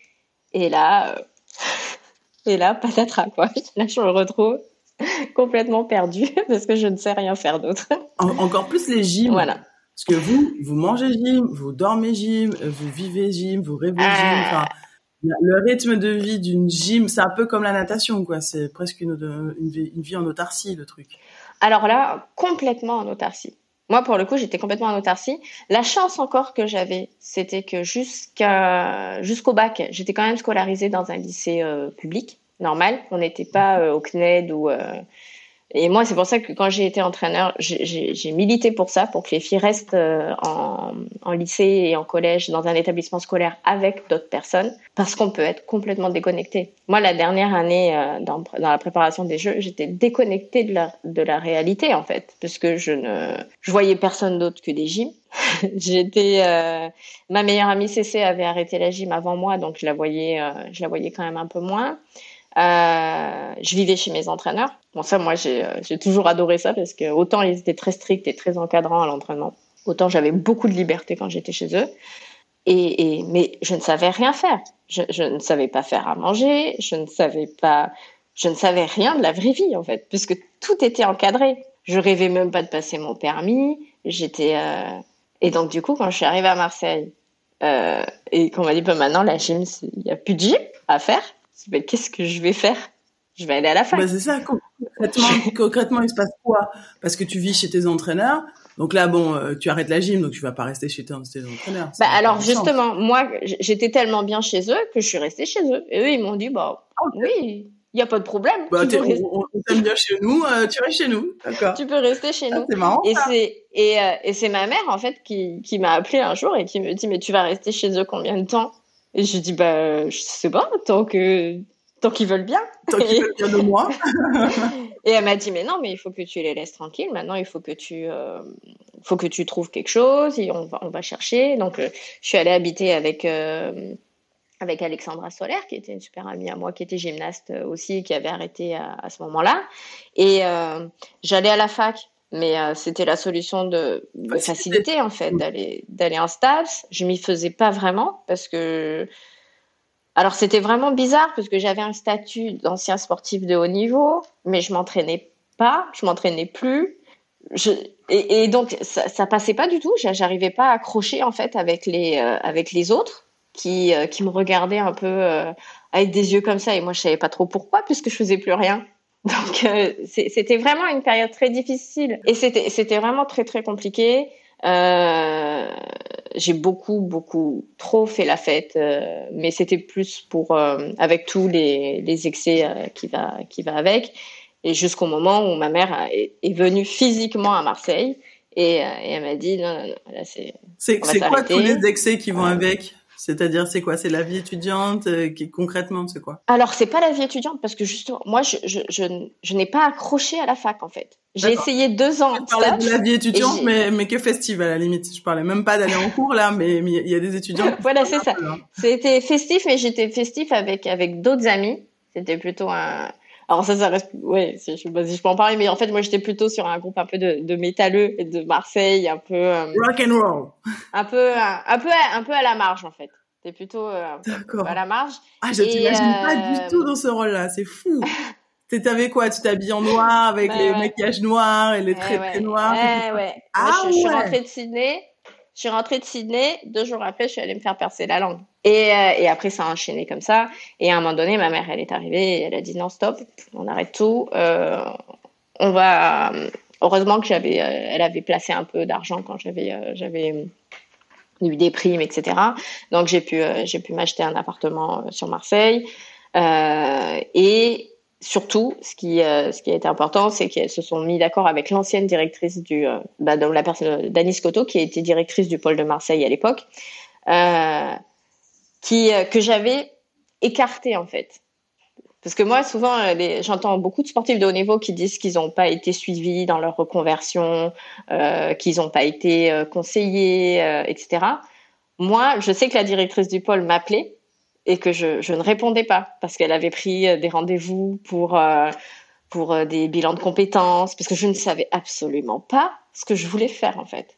et là, euh, *laughs* et là, patatras quoi. *laughs* Là, je me retrouve complètement perdue *laughs* parce que je ne sais rien faire d'autre. encore plus les gyms. Voilà. Parce que vous, vous mangez gym, vous dormez gym, vous vivez gym, vous rêvez gym. Ah. Enfin, le rythme de vie d'une gym, c'est un peu comme la natation, quoi. C'est presque une, vie, en autarcie, le truc. Alors là, complètement en autarcie. Moi, pour le coup, j'étais complètement en autarcie. La chance encore que j'avais, c'était que jusqu'au bac, j'étais quand même scolarisée dans un lycée euh, public normal. On n'était pas euh, au CNED ou Et moi, c'est pour ça que quand j'ai été entraîneur, j'ai milité pour ça, pour que les filles restent euh, en, en, lycée et en collège, dans un établissement scolaire avec d'autres personnes, parce qu'on peut être complètement déconnecté. Moi, la dernière année euh, dans, dans, la préparation des Jeux, j'étais déconnectée de la, de la réalité, en fait, parce que je ne je voyais personne d'autre que des gyms. *laughs* j'étais euh, ma meilleure amie CC avait arrêté la gym avant moi, donc je la voyais, euh, je la voyais quand même un peu moins. Euh, je vivais chez mes entraîneurs. Bon, ça, moi, j'ai euh, toujours adoré ça parce que autant ils étaient très stricts et très encadrants à l'entraînement, autant j'avais beaucoup de liberté quand j'étais chez eux. Et, mais je ne savais rien faire. Je, ne savais pas faire à manger. Je ne savais pas. Je ne savais rien de la vraie vie en fait, puisque tout était encadré. Je rêvais même pas de passer mon permis. J'étais. Euh... Et donc du coup, quand je suis arrivée à Marseille et qu'on m'a dit, bah, maintenant la gym, il n'y a plus de gym à faire mais qu'est-ce que je vais faire? Je vais aller à la fac. Bah c'est ça. Concrètement, *laughs* concrètement, il se passe quoi? Parce que tu vis chez tes entraîneurs. Donc là, bon, euh, tu arrêtes la gym, donc tu vas pas rester chez tes, entraîneurs. Bah alors justement, moi, j'étais tellement bien chez eux que je suis restée chez eux. Et eux, ils m'ont dit, bah oui, il y a pas de problème. Bah, on, t'aime bien chez nous, euh, tu restes chez nous, d'accord. Tu peux rester chez ah, nous. C'est marrant. Et c'est et, euh, et c'est ma mère en fait qui qui m'a appelé un jour et qui me dit mais tu vas rester chez eux combien de temps? Et je dis bah je sais pas tant que Tant qu'ils veulent bien. Tant qu'ils veulent bien de *laughs* moi. et elle m'a dit mais non mais il faut que tu les laisses tranquilles. Maintenant il faut que tu euh, faut que tu trouves quelque chose et on va on va chercher. Donc euh, je suis allée habiter avec euh, avec Alexandra Solaire qui était une super amie à moi qui était gymnaste aussi qui avait arrêté à, à ce moment-là. Et j'allais à la fac mais euh, c'était la solution de, de facilité en fait d'aller d'aller en stage. Je m'y faisais pas vraiment parce que alors c'était vraiment bizarre parce que j'avais un statut d'ancien sportif de haut niveau, mais je m'entraînais pas, je m'entraînais plus. Je, et, et, donc ça, ça passait pas du tout. J'arrivais pas à accrocher en fait avec les euh, avec les autres qui euh, qui me regardaient un peu avec des yeux comme ça et moi je savais pas trop pourquoi puisque je faisais plus rien. *laughs* Donc euh, c'était vraiment une période très difficile et c'était c'était vraiment très très compliqué. Euh, j'ai beaucoup, beaucoup trop fait la fête, euh, mais c'était plus pour euh, avec tous les, les excès euh, qui va qui va avec. Et jusqu'au moment où ma mère est, est, venue physiquement à Marseille et, et elle m'a dit non, non, non là c'est. C'est quoi tous les excès qui vont avec? C'est-à-dire, c'est quoi? C'est la vie étudiante qui, Concrètement, c'est quoi? Alors, c'est pas la vie étudiante parce que justement, moi, je, je, je, je n'ai pas accroché à la fac en fait. J'ai essayé deux ans. Je parlais de la vie étudiante, mais, mais que festive à la limite. Je parlais même pas d'aller en cours là, mais il y a des étudiants. *laughs* voilà, c'est ça. C'était festif, mais j'étais festif avec avec d'autres amis. C'était plutôt un. Alors ça, ça reste. Ouais, je, je peux en parler, mais en fait, moi, j'étais plutôt sur un groupe un peu de, de métalleux et de Marseille, un peu. Euh, Rock and roll. Un peu, un, un, peu, un peu à la marge en fait. C'était plutôt euh, à la marge. Ah, je t'imagine euh... pas du tout dans ce rôle-là. C'est fou. *laughs* T'avais quoi Tu t'habilles en noir avec bah, les ouais. maquillages noirs et les traits ouais, très noirs. Ouais, ouais. Ah, Moi, je, ouais. je, suis rentrée de Sydney. Je suis rentrée de Sydney. Deux jours après, je suis allée me faire percer la langue. Et, euh, et après, ça a enchaîné comme ça. Et à un moment donné, ma mère, elle est arrivée et elle a dit non, stop, on arrête tout. Euh, on va. Heureusement que euh, avait placé un peu d'argent quand j'avais, j'avais eu des primes, etc. Donc j'ai pu, j'ai pu m'acheter un appartement sur Marseille. et surtout, ce qui, euh, ce qui a été important, c'est qu'elles se sont mis d'accord avec l'ancienne directrice du, euh, bah, donc la personne Cotto, qui été directrice du pôle de Marseille à l'époque, euh, que j'avais écarté en fait. Parce que moi, souvent, j'entends beaucoup de sportifs de haut niveau qui disent qu'ils n'ont pas été suivis dans leur reconversion, euh, qu'ils n'ont pas été euh, conseillés, euh, etc. Moi, je sais que la directrice du pôle m'appelait et que je, je, ne répondais pas parce qu'elle avait pris des rendez-vous pour euh, pour des bilans de compétences parce que je ne savais absolument pas ce que je voulais faire en fait.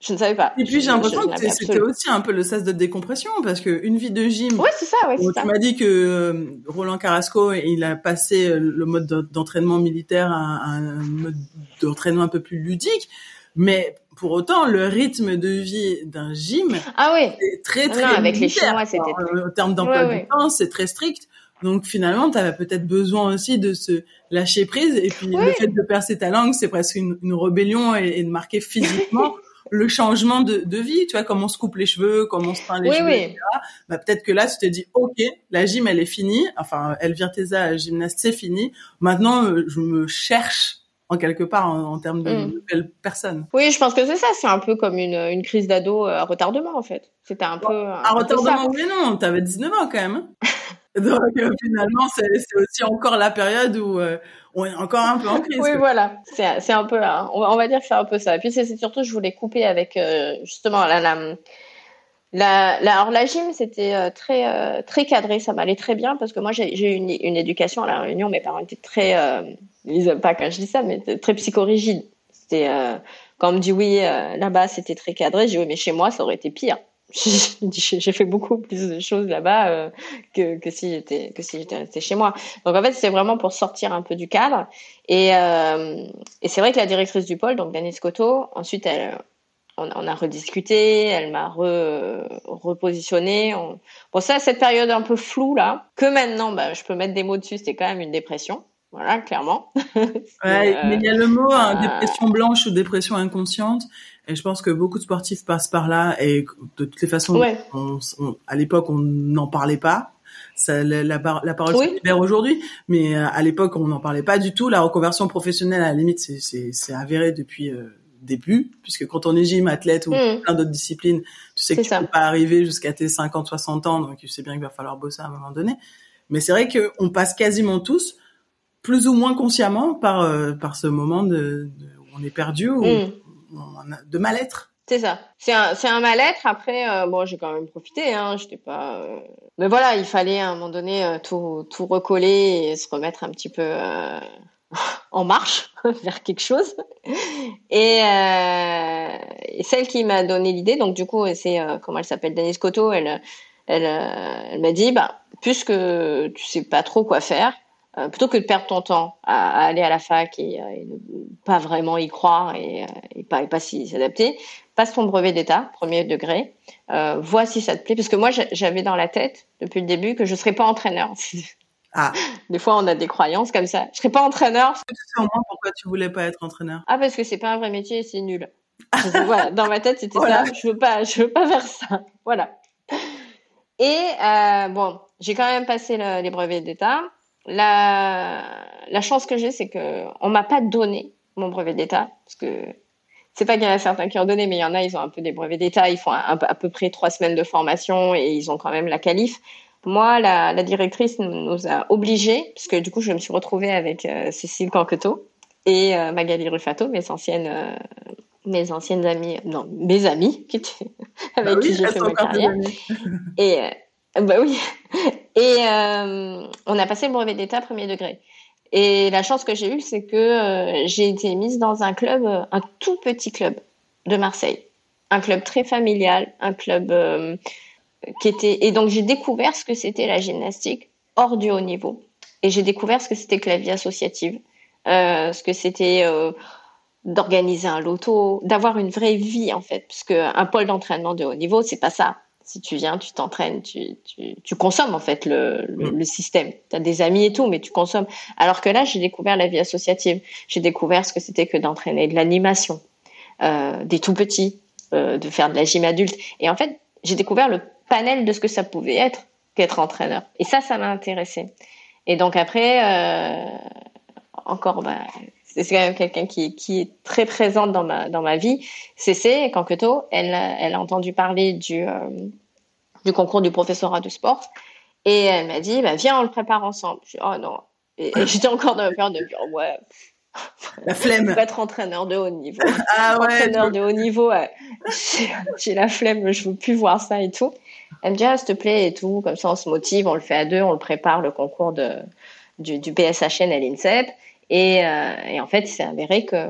Je ne savais pas. Et puis j'ai l'impression que c'était aussi un peu le sas de décompression parce que une vie de gym. Ouais, c'est ça. Ouais, tu m'as dit que euh, Roland Carrasco il a passé le mode d'entraînement militaire à un mode d'entraînement un peu plus ludique, mais pour autant, le rythme de vie d'un gym, ah oui, c'est très très non, avec les Chinois, c'était en termes d'emploi ouais, du temps, c'est très strict. Donc finalement, tu avais peut-être besoin aussi de se lâcher prise. Et puis le fait de percer ta langue, c'est presque une, une rébellion et, et, de marquer physiquement. *laughs* le changement de, de, vie, tu vois, comment on se coupe les cheveux, comment on se peint les cheveux, etc. Bah, peut-être que là, tu te dis, ok, la gym, elle est finie. Enfin, elle vient Tesa, gymnaste, c'est fini. Maintenant, euh, je me cherche en quelque part en, termes de mm. nouvelles personnes. Oui, je pense que c'est ça. C'est un peu comme une, une crise d'ado à retardement, en fait. C'était un peu. Un, retardement, mais non, t'avais 19 ans quand même. Hein. *laughs* Donc euh, finalement, c'est aussi encore la période où euh, on est encore un peu en crise. Oui, voilà, c'est un peu, hein. on, va dire que c'est un peu ça. Et puis c'est surtout, je voulais couper avec euh, justement la, la, la, alors la gym, c'était très très cadré, ça m'allait très bien parce que moi j'ai eu une, éducation à la Réunion, mes parents étaient très, ils aiment pas quand je dis ça, mais très psychorigide. C'était quand on me dit oui là-bas c'était très cadré, je dis oui mais chez moi ça aurait été pire *laughs* j'ai fait beaucoup plus de choses là-bas euh, que, si j'étais que si j'étais restée chez moi. Donc en fait, c'est vraiment pour sortir un peu du cadre. Et, euh, c'est vrai que la directrice du pôle, donc Denise Cotto, ensuite elle, on, on a rediscuté, elle m'a re, repositionné. Bon ça, cette période un peu floue là, que maintenant, bah, je peux mettre des mots dessus. C'était quand même une dépression. Voilà, clairement. *laughs* ouais, mais il y a le mot hein, euh, dépression blanche ou dépression inconsciente. Et je pense que beaucoup de sportifs passent par là. Et de toutes les façons, on, à l'époque, on n'en parlait pas. Ça, la, la, parole se libère aujourd'hui, mais euh, à l'époque, on n'en parlait pas du tout. La reconversion professionnelle, à la limite, c'est avéré depuis euh, début, puisque quand on est gym, athlète ou mm. plein d'autres disciplines, tu sais que tu ne peux pas arriver jusqu'à tes 50, 60 ans, donc tu sais bien qu'il va falloir bosser à un moment donné. Mais c'est vrai qu'on passe quasiment tous, plus ou moins consciemment, par euh, par ce moment de, de, où on est perdu ou mm de mal-être. C'est ça. C'est un, c'est un mal-être. Après, euh, bon, j'ai quand même profité. Hein. J'étais pas. Euh, mais voilà, il fallait à un moment donné euh, tout, tout recoller et se remettre un petit peu en marche *laughs* vers quelque chose. Et, et celle qui m'a donné l'idée, donc du coup, c'est comment elle s'appelle, Denise Cotto. Elle, elle, elle m'a dit, bah, puisque tu sais pas trop quoi faire, euh, plutôt que de perdre ton temps à, aller à la fac et, euh, ne pas vraiment y croire et, euh, et pas, pas s'y adapter, passe ton brevet d'état, premier degré, euh, vois si ça te plaît. Parce que moi, j'avais dans la tête, depuis le début, que je serais pas entraîneur. Ah. Des fois, on a des croyances comme ça. Je serais pas entraîneur. Tu sais au moins pourquoi tu voulais pas être entraîneur? Ah, parce que c'est pas un vrai métier et c'est nul. *laughs* voilà, dans ma tête, c'était ça. Je veux pas, je veux pas faire ça. Voilà. Et euh, bon, j'ai quand même passé le, les brevets d'état. La, la chance que j'ai, c'est que on m'a pas donné mon brevet d'état parce que c'est pas qu'il y en a certains qui ont donné, mais il y en a, ils ont un peu des brevets d'état, ils font à peu près trois semaines de formation et ils ont quand même la qualif. Moi, la, la directrice nous, a obligés, parce que du coup, je me suis retrouvée avec euh, Cécile Canqueteau et euh, Magali Rufato, mes anciennes, euh, mes anciennes amies, non, mes amies, qui étaient, *laughs* avec bah qui j'ai fait ma carrière. *laughs* Et bah oui. Et on a passé le brevet d'état premier degré. Et la chance que j'ai eue, c'est que j'ai été mise dans un club, un tout petit club de Marseille, un club très familial, un club qui était. Et donc j'ai découvert ce que c'était la gymnastique hors du haut niveau. Et j'ai découvert ce que c'était que la vie associative, ce que c'était d'organiser un loto, d'avoir une vraie vie en fait, parce qu'un pôle d'entraînement de haut niveau, c'est pas ça si tu viens, tu t'entraînes, tu, tu, tu, consommes en fait le, le, le système. Tu as des amis et tout, mais tu consommes. Alors que là, j'ai découvert la vie associative. J'ai découvert ce que c'était que d'entraîner de l'animation, euh, des tout petits, euh, de faire de la gym adulte. Et en fait, j'ai découvert le panel de ce que ça pouvait être qu'être entraîneur. Et ça, ça m'a intéressé. Et donc après, euh, encore, bah, c'est quand même quelqu'un qui, qui est très présente dans ma, dans ma vie. Cécé Canqueto, elle, elle a entendu parler du, euh, du concours du professorat de sport et elle m'a dit, bah, viens, on le prépare ensemble. Je dis, oh non. Et, j'étais encore dans la peur de dire, ouais. La flemme. Faut être entraîneur de haut niveau. Ah ouais. Entraîneur de haut niveau, j'ai la flemme, je veux plus voir ça et tout. Elle me dit, s'il te plaît, et tout. Comme ça, on se motive, on le fait à deux, on le prépare, le concours de, du, du PSHN à l'INSEP. Et, euh, et, en fait, il s'est avéré que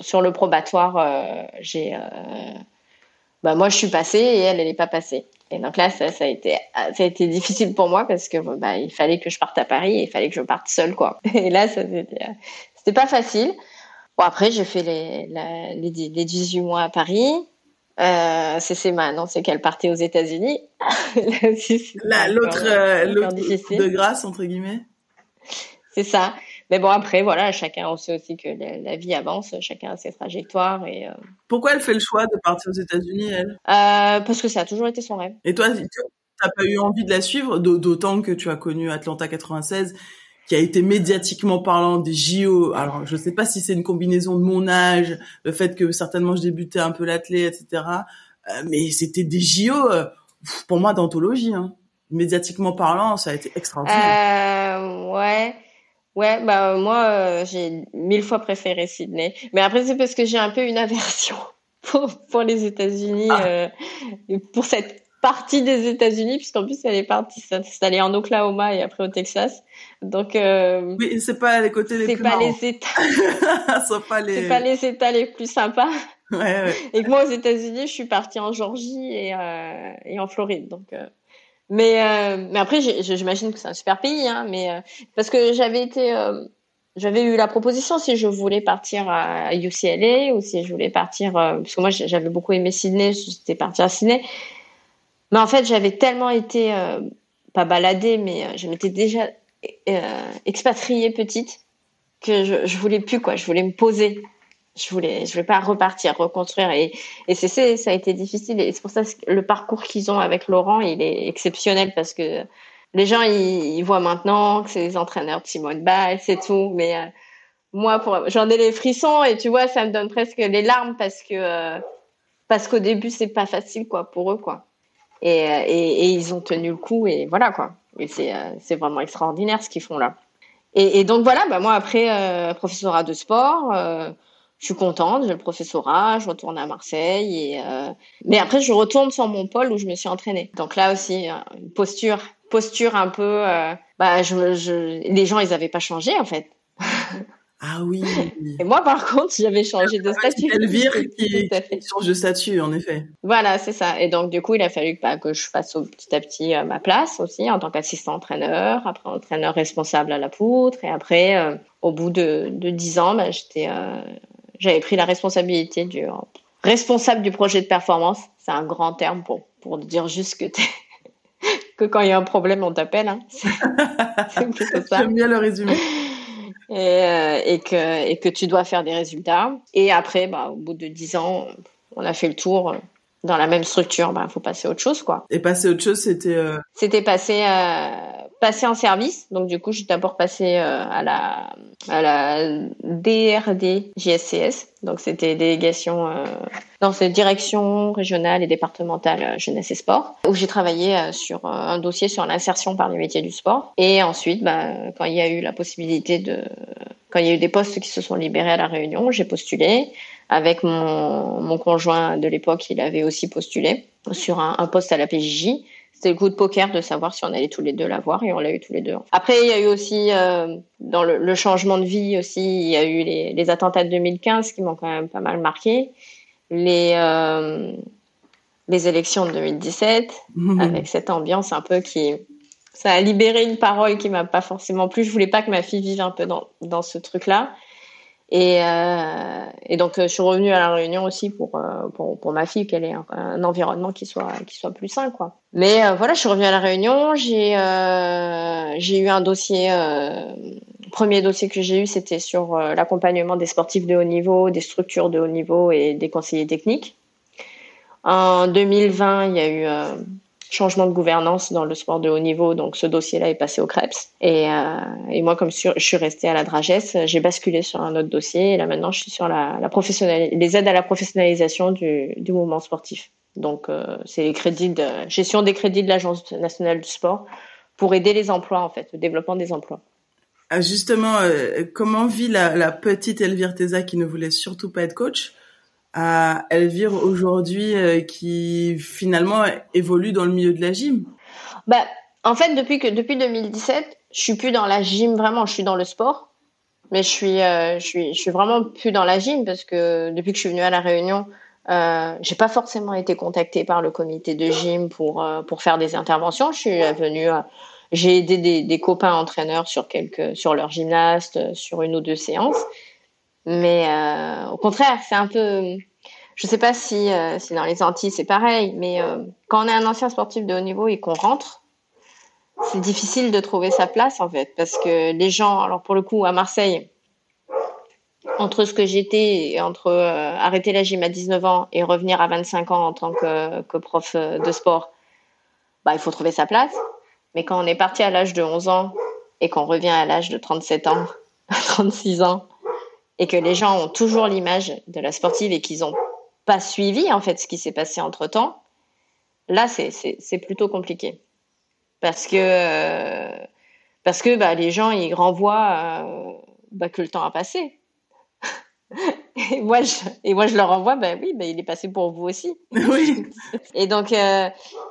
sur le probatoire, euh, j'ai, euh, bah moi, je suis passée et elle, elle n'est pas passée. Et donc là, ça, ça, a été, ça a été difficile pour moi parce que bah, il fallait que je parte à Paris et il fallait que je parte seule, quoi. *laughs* Et là, ça c'était, c'était pas facile. Bon, après, j'ai fait les, les, les 18 mois à Paris. Euh, c'est m'a annoncé qu'elle partait aux États-Unis. *laughs* l'autre, l'autre de grâce entre guillemets. C'est ça. Mais bon, après, voilà, chacun, on sait aussi que la, vie avance, chacun a ses trajectoires. Et, euh, Pourquoi elle fait le choix de partir aux États-Unis, elle? Euh, Parce que ça a toujours été son rêve. Et toi, tu n'as pas eu envie de la suivre, d'autant que tu as connu Atlanta 96, qui a été médiatiquement parlant des JO. Alors, je ne sais pas si c'est une combinaison de mon âge, le fait que certainement je débutais un peu l'athlète, etc. Euh, mais c'était des JO, pour moi, d'anthologie. Hein. Médiatiquement parlant, ça a été extraordinaire. ouais. Ouais, bah moi euh, j'ai mille fois préféré Sydney. Mais après c'est parce que j'ai un peu une aversion *laughs* pour, pour les États-Unis, ah. euh, pour cette partie des États-Unis, puisqu'en plus elle est partie s'installer en Oklahoma et après au Texas. Donc euh, oui, c'est pas les côtés les plus C'est pas les États. *laughs* c'est pas les. C'est pas les États les plus sympas. Ouais, ouais. *laughs* Et que moi aux États-Unis, je suis partie en Georgie et euh, et en Floride, donc. Euh, mais, euh, mais après, j'imagine que c'est un super pays, hein, mais euh, parce que j'avais été, euh, j'avais eu la proposition si je voulais partir à UCLA ou si je voulais partir, parce que moi j'avais beaucoup aimé Sydney, j'étais partie à Sydney. Mais en fait, j'avais tellement été pas baladée, mais je m'étais déjà expatriée petite que je, je voulais plus quoi, je voulais me poser. Je voulais je voulais pas repartir reconstruire. Et et c'est ça a été difficile. Et c'est pour ça que le parcours qu'ils ont avec Laurent il est exceptionnel parce que les gens ils, voient maintenant que c'est les entraîneurs de Simone Biles c'est tout. Mais euh, moi j'en ai les frissons et tu vois ça me donne presque les larmes parce que euh, parce qu'au début c'est pas facile quoi pour eux quoi et, euh, et, et ils ont tenu le coup et voilà quoi et c'est vraiment extraordinaire ce qu'ils font là et, et donc voilà bah moi après professorat de sport je suis contente, j'ai le professorat, je retourne à Marseille. Et, euh... Mais après, je retourne sur mon pôle où je me suis entraînée. Donc là aussi, une posture, posture un peu. Euh... Bah, je, je... Les gens, ils n'avaient pas changé en fait. Ah oui. Et moi, par contre, j'avais changé de statut. C'est Elvire *laughs* qui, qui change de statut, en effet. Voilà, c'est ça. Et donc, du coup, il a fallu bah, que je fasse petit à petit euh, ma place aussi en tant qu'assistant entraîneur, après entraîneur responsable à la poutre, et après, euh, au bout de dix ans, bah, j'étais euh, j'avais pris la responsabilité du responsable du projet de performance. C'est un grand terme pour pour dire juste que *laughs* que quand il y a un problème, on t'appelle. Hein. *laughs* C'est plutôt ça. J'aime bien le résumé. Et, euh, et, que, et que tu dois faire des résultats. Et après, bah, au bout de dix ans, on a fait le tour dans la même structure. Bah, faut passer à autre chose, quoi. Et passer à autre chose, c'était. Euh... C'était passer euh, passé en service. Donc du coup, suis d'abord passée euh, à la à la DRD JSCS. Donc c'était délégation euh, dans cette direction régionale et départementale euh, jeunesse et sport où j'ai travaillé euh, sur un dossier sur l'insertion par les métiers du sport. Et ensuite, bah, quand il y a eu la possibilité de quand il y a eu des postes qui se sont libérés à la Réunion, j'ai postulé avec mon, mon conjoint de l'époque, il avait aussi postulé sur un, un poste à la PJJ c'était le coup de poker de savoir si on allait tous les deux l'avoir et on l'a eu tous les deux. Après, il y a eu aussi euh, dans le, le, changement de vie aussi, il y a eu les, les attentats de 2015 qui m'ont quand même pas mal marqué, les euh, les élections de 2017 mmh. avec cette ambiance un peu qui ça a libéré une parole qui m'a pas forcément plu. Je voulais pas que ma fille vive un peu dans dans ce truc là. Et, euh, et, donc, euh, je suis revenue à la Réunion aussi pour euh, pour, pour ma fille qu'elle ait un, environnement qui soit qui soit plus sain, quoi. Mais voilà, je suis revenue à la Réunion. J'ai euh, eu un dossier. premier dossier que j'ai eu, c'était sur l'accompagnement des sportifs de haut niveau, des structures de haut niveau et des conseillers techniques. En 2020, il y a eu changement de gouvernance dans le sport de haut niveau. Donc ce dossier-là est passé au CREPS. Et, euh, et moi, comme je suis restée à la Dragesse, j'ai basculé sur un autre dossier. Et là maintenant, je suis sur la, la les aides à la professionnalisation du, du mouvement sportif. Donc euh, c'est les crédits de gestion des crédits de l'Agence nationale du sport pour aider les emplois en fait, le développement des emplois. Ah, justement, euh, comment vit la, la petite Elvire Teza qui ne voulait surtout pas être coach? À Elvire aujourd'hui euh, qui finalement évolue dans le milieu de la gym Bah, en fait, depuis que depuis 2017, je suis plus dans la gym vraiment, je suis dans le sport. Mais je suis, euh, je suis, je suis vraiment plus dans la gym parce que depuis que je suis venue à la Réunion, euh, j'ai pas forcément été contactée par le comité de gym pour euh, pour faire des interventions. Je suis venue, j'ai aidé des, copains entraîneurs sur quelques, sur leur gymnaste, sur une ou deux séances. Mais euh, au contraire, c'est un peu. Je sais pas si, euh, si dans les Antilles c'est pareil, mais euh, quand on est un ancien sportif de haut niveau et qu'on rentre, c'est difficile de trouver sa place en fait, parce que les gens, alors pour le coup à Marseille, entre ce que j'étais et entre arrêter la gym à 19 ans et revenir à 25 ans en tant que, que prof de sport, bah, il faut trouver sa place. Mais quand on est parti à l'âge de 11 ans et qu'on revient à l'âge de 37 ans, *laughs* 36 ans, et que les gens ont toujours l'image de la sportive et qu'ils n'ont pas suivi en fait ce qui s'est passé entre temps, là c'est plutôt compliqué parce que euh, parce que bah, les gens ils renvoient euh, bah, que le temps a passé. *laughs* et moi je et moi je leur envoie bah oui bah, il est passé pour vous aussi. *laughs* Oui. et donc euh,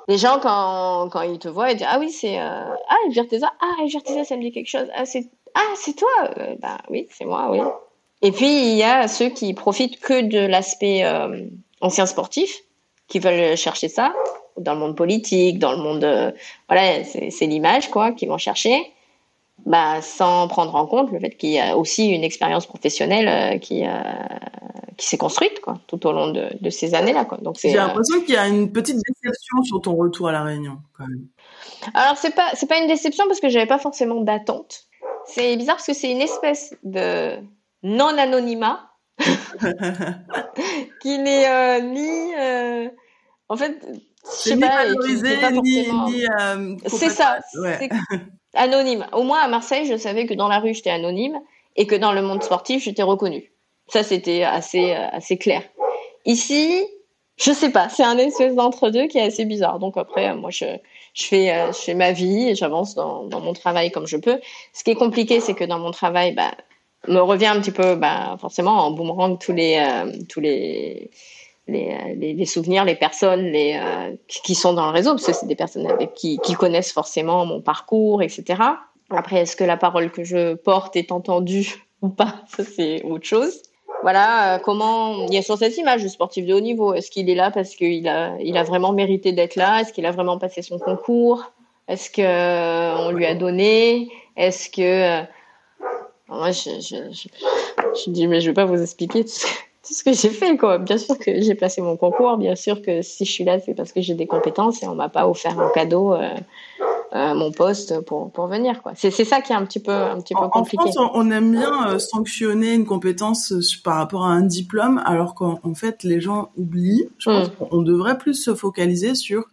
les gens quand quand ils te voient ils disent ah oui c'est ah Elvire Tessa ah Elvire Tessa ça me dit quelque chose ah c'est ah c'est toi bah oui c'est moi oui. Et puis il y a ceux qui profitent que de l'aspect ancien sportif qui veulent chercher ça dans le monde politique, dans le monde, euh, voilà, c'est l'image quoi qu'ils vont chercher, bah, sans prendre en compte le fait qu'il y a aussi une expérience professionnelle euh, qui euh, qui s'est construite quoi tout au long de, de ces années-là quoi. Donc j'ai l'impression qu'il y a une petite déception sur ton retour à la Réunion quand même. Alors c'est pas c'est pas une déception parce que j'avais pas forcément d'attente. C'est bizarre parce que c'est une espèce de non anonymat *laughs* qui n'est ni en fait c'est ni valorisé, ni, euh, c'est ça. Anonyme. Au moins à Marseille, je savais que dans la rue, j'étais anonyme et que dans le monde sportif, j'étais reconnue. Ça, c'était assez, euh, assez clair. Ici, je sais pas. C'est un espèce d'entre-deux qui est assez bizarre. Donc après, moi, je, je fais, euh, je fais ma vie et j'avance dans, dans mon travail comme je peux. Ce qui est compliqué, c'est que dans mon travail, bah, me revient un petit peu, bah, forcément, en boomerang tous les, tous les, euh, les, souvenirs, les personnes les, euh, qui sont dans le réseau, parce que c'est des personnes avec qui, connaissent forcément mon parcours, etc. Après, est-ce que la parole que je porte est entendue *laughs* ou pas? Ça, c'est autre chose. Voilà, euh, comment il y a sur cette image de sportif de haut niveau. Est-ce qu'il est là parce qu'il a, il a vraiment mérité d'être là? Est-ce qu'il a vraiment passé son concours? Est-ce que on lui a donné? Est-ce que moi, je, je, je, je, dis mais je vais pas vous expliquer tout *laughs* tout ce que j'ai fait. Quoi. Bien sûr que j'ai placé mon concours, bien sûr que si je suis là, c'est parce que j'ai des compétences et on m'a pas offert un cadeau. Euh, euh, mon poste pour, pour venir quoi. C'est ça qui est un petit peu un petit peu compliqué. En France, on aime bien euh, sanctionner une compétence par rapport à un diplôme alors qu'en fait les gens oublient. Je pense hmm. qu'on devrait plus se focaliser sur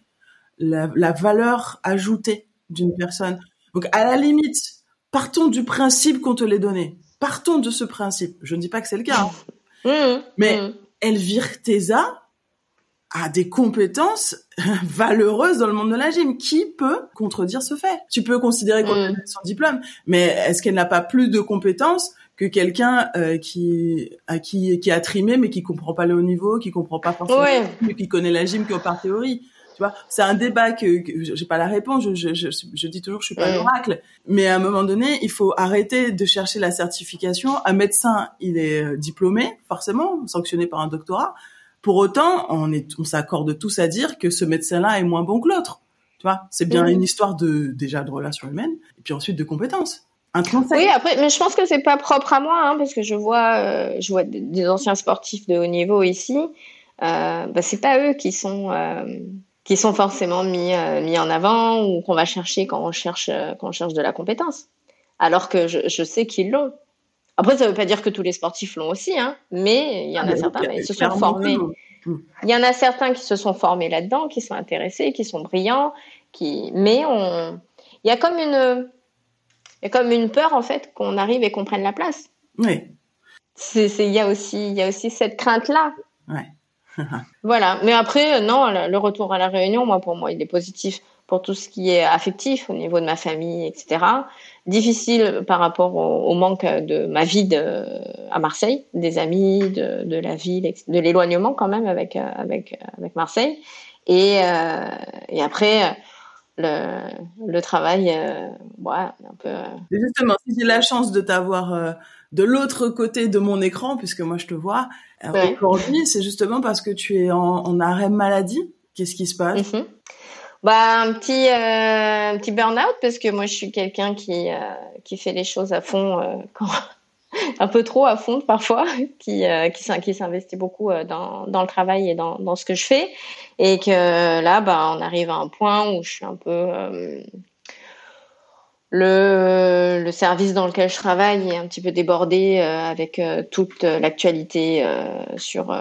la, la valeur ajoutée d'une personne. Donc à la limite, partons du principe qu'on te l'ait donné. Partons de ce principe. Je ne dis pas que c'est le cas. Hein. Mmh, Mais mmh. Elvire Teza a des compétences *laughs* valeureuses dans le monde de la gym. Qui peut contredire ce fait? Tu peux considérer qu'on mmh. son diplôme, mais est-ce qu'elle n'a pas plus de compétences que quelqu'un euh, qui à qui qui a trimé mais qui comprend pas le haut niveau, qui comprend pas forcément, mais qui connaît la gym que par théorie? Tu vois, c'est un débat que, que j'ai pas la réponse. Je, je, je, je, dis toujours, je suis pas l'oracle. Mais à un moment donné, il faut arrêter de chercher la certification. Un médecin, il est euh, diplômé, forcément, sanctionné par un doctorat. Pour autant, on est, on s'accorde tous à dire que ce médecin-là est moins bon que l'autre. Tu vois, c'est bien une histoire de déjà de relations humaines et puis ensuite de compétences. Oui, après, mais je pense que c'est pas propre à moi, hein, parce que je vois, euh, je vois des, anciens sportifs de haut niveau ici. Euh, bah, c'est pas eux qui sont euh, qui sont forcément mis euh, mis en avant ou qu'on va chercher quand on cherche euh, quand on cherche de la compétence. Alors que je, je sais qu'ils l'ont. Après, ça veut pas dire que tous les sportifs l'ont aussi, hein, mais il y en a ah, certains, qui se sont formés. Il y en a certains qui se sont formés là-dedans, qui sont intéressés, qui sont brillants, qui. Mais on, il y a comme une, il y a comme une peur en fait qu'on arrive et qu'on prenne la place. Oui. C'est, il y a aussi, il y a aussi cette crainte là. Ouais. *laughs* voilà. Mais après, euh, non, le retour à la Réunion, moi, pour moi, il est positif pour tout ce qui est affectif au niveau de ma famille, etc. Difficile par rapport au, manque de ma vie de, à Marseille, des amis, de, de la ville, de l'éloignement quand même avec euh, avec avec Marseille. Et euh, et après le, le travail, euh, ouais, un peu. justement, si j'ai la chance de t'avoir de l'autre côté de mon écran, puisque moi je te vois, euh, aujourd'hui, c'est justement parce que tu es en, arrêt maladie. Qu'est-ce qui se passe? Mhm. Bah un petit euh, petit burn-out parce que moi je suis quelqu'un qui euh, qui fait les choses à fond *laughs* quand un peu trop à fond parfois, *laughs* qui qui, qui s'investit beaucoup dans, dans le travail et dans, dans ce que je fais, et que là, bah, on arrive à un point où je suis un peu Le, le service dans lequel je travaille est un petit peu débordé euh, avec euh, toute l'actualité euh, sur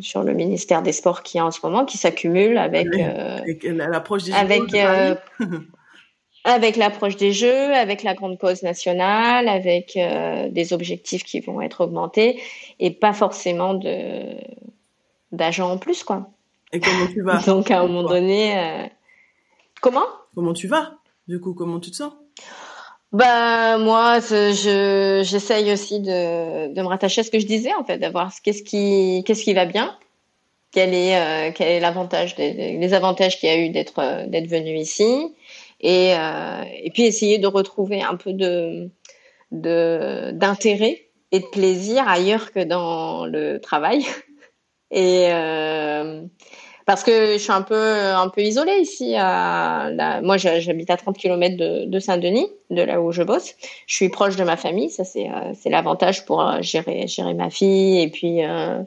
sur le ministère des Sports qui est en ce moment, qui s'accumule avec l'approche des avec avec l'approche des Jeux, avec la grande cause nationale, avec des objectifs qui vont être augmentés et pas forcément de d'agents en plus quoi. Et comment tu vas? *laughs* Donc à un moment donné, comment? Comment tu vas? Du coup, comment tu te sens? Bah moi, je j'essaye aussi de, de me rattacher à ce que je disais en fait, d'avoir qu'est-ce qui qu'est-ce qui va bien, quel est euh, quel est l'avantage les avantages qu'il y a eu d'être euh, d'être venu ici. Et euh, et puis essayer de retrouver un peu de de d'intérêt et de plaisir ailleurs que dans le travail. *laughs* Et parce que je suis un peu un peu isolée ici. À Moi, j'habite à 30 km de, de Saint-Denis, de là où je bosse. Je suis proche de ma famille, ça c'est euh, c'est l'avantage pour euh, gérer gérer ma fille et puis euh,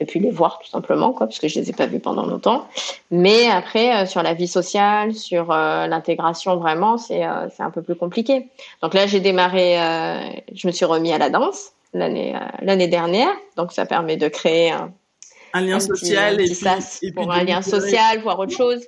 et puis les voir tout simplement quoi, parce que je les ai pas vus pendant longtemps. Mais après, sur la vie sociale, sur l'intégration vraiment, c'est c'est un peu plus compliqué. Donc là, j'ai démarré, je me suis remis à la danse l'année l'année dernière, donc ça permet de créer un un lien social et, puis, pour un lien social, voir autre chose.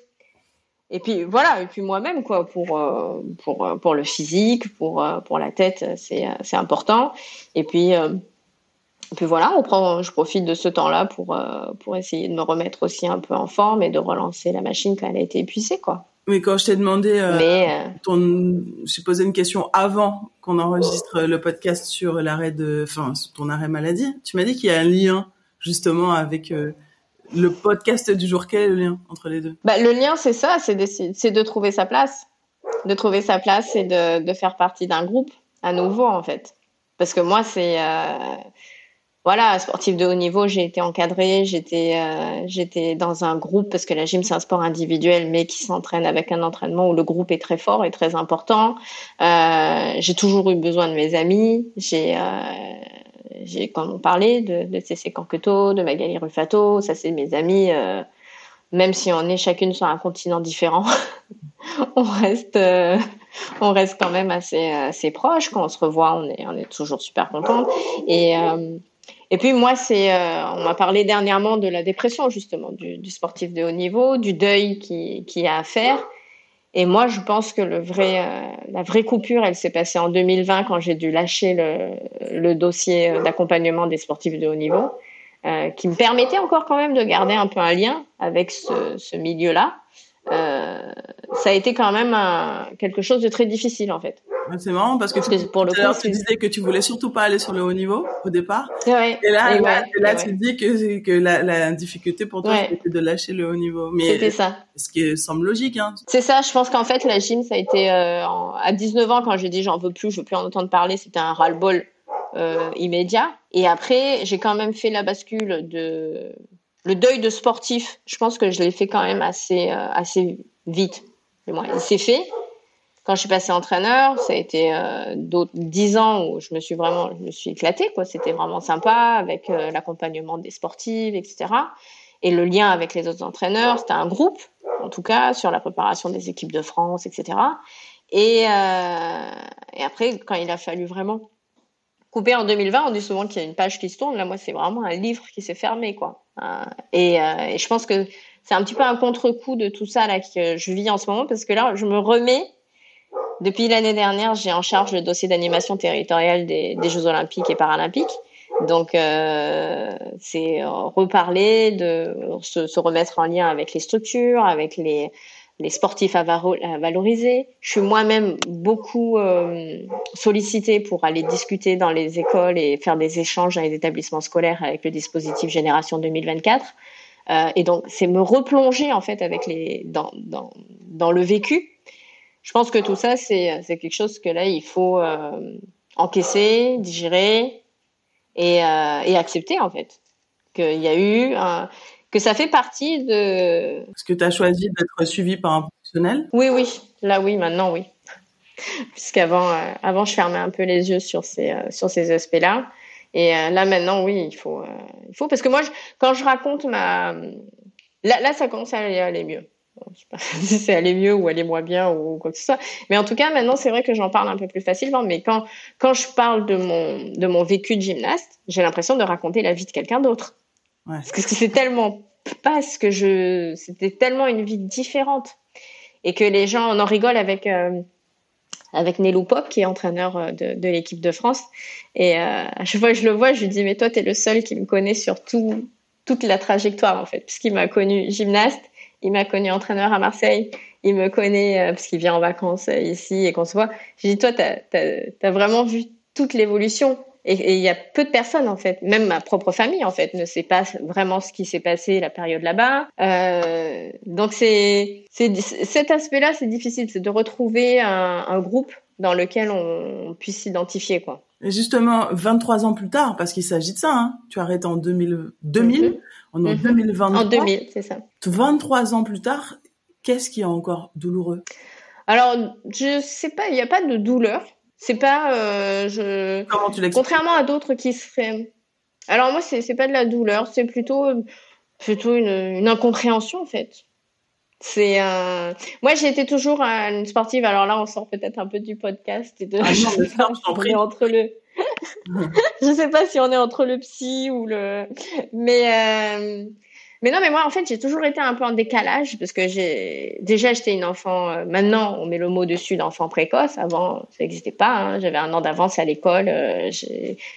Et puis voilà, et puis moi-même quoi, pour euh, pour euh, pour le physique, pour euh, pour la tête, c'est c'est important. Et puis et puis voilà, on prend, je profite de ce temps-là pour pour essayer de me remettre aussi un peu en forme et de relancer la machine quand elle a été épuisée quoi. Mais quand je t'ai demandé, Mais, ton, j'ai posé une question avant qu'on enregistre le podcast sur l'arrêt de, enfin, ton arrêt maladie. Tu m'as dit qu'il y a un lien justement avec euh, le podcast du jour Quel est le lien entre les deux? Bah, Le lien, c'est ça, c'est de, de trouver sa place. De trouver sa place et de, de faire partie d'un groupe à nouveau, en fait. Parce que moi, c'est... Euh, voilà, sportif de haut niveau, j'ai été encadrée, j'étais euh, j'étais dans un groupe parce que la gym c'est un sport individuel mais qui s'entraîne avec un entraînement où le groupe est très fort et très important. J'ai toujours eu besoin de mes amis, j'ai j'ai comme on parlait de, de Cécé Canqueto, de Magali Rufato, ça c'est mes amis. Euh, même si on est chacune sur un continent différent, *laughs* on reste, euh, on reste quand même assez, assez proches. Quand on se revoit, on est, on est toujours super contente. Et euh, et puis moi, on m'a parlé dernièrement de la dépression justement du, du sportif de haut niveau, du deuil qui, qui a à faire. Et moi, je pense que le vrai, euh, la vraie coupure, elle s'est passée en 2020 quand j'ai dû lâcher le, le dossier d'accompagnement des sportifs de haut niveau, euh, qui me permettait encore quand même de garder un peu un lien avec ce, ce milieu-là. Euh, ça a été quand même un, quelque chose de très difficile en fait. C'est marrant parce que, tu, pour le coup, tu disais que tu voulais surtout pas aller sur le haut niveau au départ. Ouais, et là, et là, tu dis que, que la, la difficulté pour toi c'était de lâcher le haut niveau. Mais c'était ça. Ce qui semble logique. Hein. C'est ça. Je pense qu'en fait la gym ça a été euh, à 19 ans quand j'ai dit j'en veux plus, je veux plus en entendre parler. C'était un ras-le-bol euh, immédiat. Et après j'ai quand même fait la bascule de le deuil de sportif, je pense que je l'ai fait quand même assez, euh, assez vite. Il s'est fait. Quand je suis passée entraîneur, ça a été euh, dix ans où je me suis vraiment, je me suis éclatée, quoi. C'était vraiment sympa avec euh, l'accompagnement des sportives, etc. Et le lien avec les autres entraîneurs, c'était un groupe, en tout cas, sur la préparation des équipes de France, etc. Et, euh, et après, quand il a fallu vraiment couper en 2020, on dit souvent qu'il y a une page qui se tourne. Là, moi, c'est vraiment un livre qui s'est fermé, quoi. Euh, et, euh, et, je pense que c'est un petit peu un contre-coup de tout ça là que je vis en ce moment parce que là, je me remets. Depuis l'année dernière, j'ai en charge le dossier d'animation territoriale des, Jeux Olympiques et Paralympiques. Donc, euh, c'est reparler, de se, remettre en lien avec les structures, avec les, les sportifs à, valoriser. Je suis moi-même beaucoup euh, sollicitée pour aller discuter dans les écoles et faire des échanges dans les établissements scolaires avec le dispositif Génération 2024. Euh, et donc, c'est me replonger en fait avec les dans, dans, dans le vécu. Je pense que tout ça, c'est quelque chose que là, il faut euh, encaisser, digérer et, euh, et accepter en fait qu'il y a eu un, que ça fait partie de. Est-ce que tu as choisi d'être suivi par un professionnel? Oui, oui. Là, oui. Maintenant, oui. Puisqu'avant, euh, avant, je fermais un peu les yeux sur ces euh, sur ces aspects-là. Et euh, là, maintenant, oui, il faut, il faut parce que moi, quand je raconte ma, là, là, ça commence à aller, mieux. Je sais pas *laughs* si c'est aller mieux ou aller moins bien ou quoi que ce soit. Mais en tout cas, maintenant, c'est vrai que j'en parle un peu plus facilement. Mais quand, quand je parle de mon, de mon vécu de gymnaste, j'ai l'impression de raconter la vie de quelqu'un d'autre. Ouais. Parce que c'est tellement pas ce que je, c'était tellement une vie différente. Et que les gens, on en rigole avec, euh, avec Nelou Pop, qui est entraîneur euh, de, de l'équipe de France. Et euh, à chaque fois que je le vois, je lui dis, mais toi, tu es le seul qui me connaît sur tout, toute la trajectoire, en fait. Puisqu'il m'a connu gymnaste, il m'a connu entraîneur à Marseille, il me connaît euh, parce qu'il vient en vacances euh, ici et qu'on se voit. J'ai dit, toi, tu as, vraiment vu toute l'évolution. Et il y a peu de personnes, en fait, même ma propre famille, en fait, ne sait pas vraiment ce qui s'est passé la période là-bas. Euh, donc, c'est cet aspect-là, c'est difficile, c'est de retrouver un, groupe dans lequel on, puisse s'identifier, quoi. Et justement, 23 ans plus tard, parce qu'il s'agit de ça, hein, tu arrêtes en 2000, 2000 on est en 2023. Mhm. En 2000, c'est ça. 23 ans plus tard, qu'est-ce qui est encore douloureux? Alors, je sais pas, il n'y a pas de douleur. C'est pas, euh, je. Comment tu Contrairement à d'autres qui seraient. Alors moi, c'est c'est pas de la douleur, c'est plutôt plutôt une, une incompréhension en fait. C'est euh... moi j'ai été toujours une sportive. Alors là, on sort peut-être un peu du podcast et de. Ah *laughs* entre le *laughs* je sais pas si on est entre le psy ou le. Mais euh... mais non, mais moi en fait j'ai toujours été un peu en décalage parce que j'ai déjà j'étais une enfant. Euh, maintenant on met le mot dessus d'enfant précoce. Avant ça n'existait pas. Hein. J'avais un an d'avance à l'école. Euh,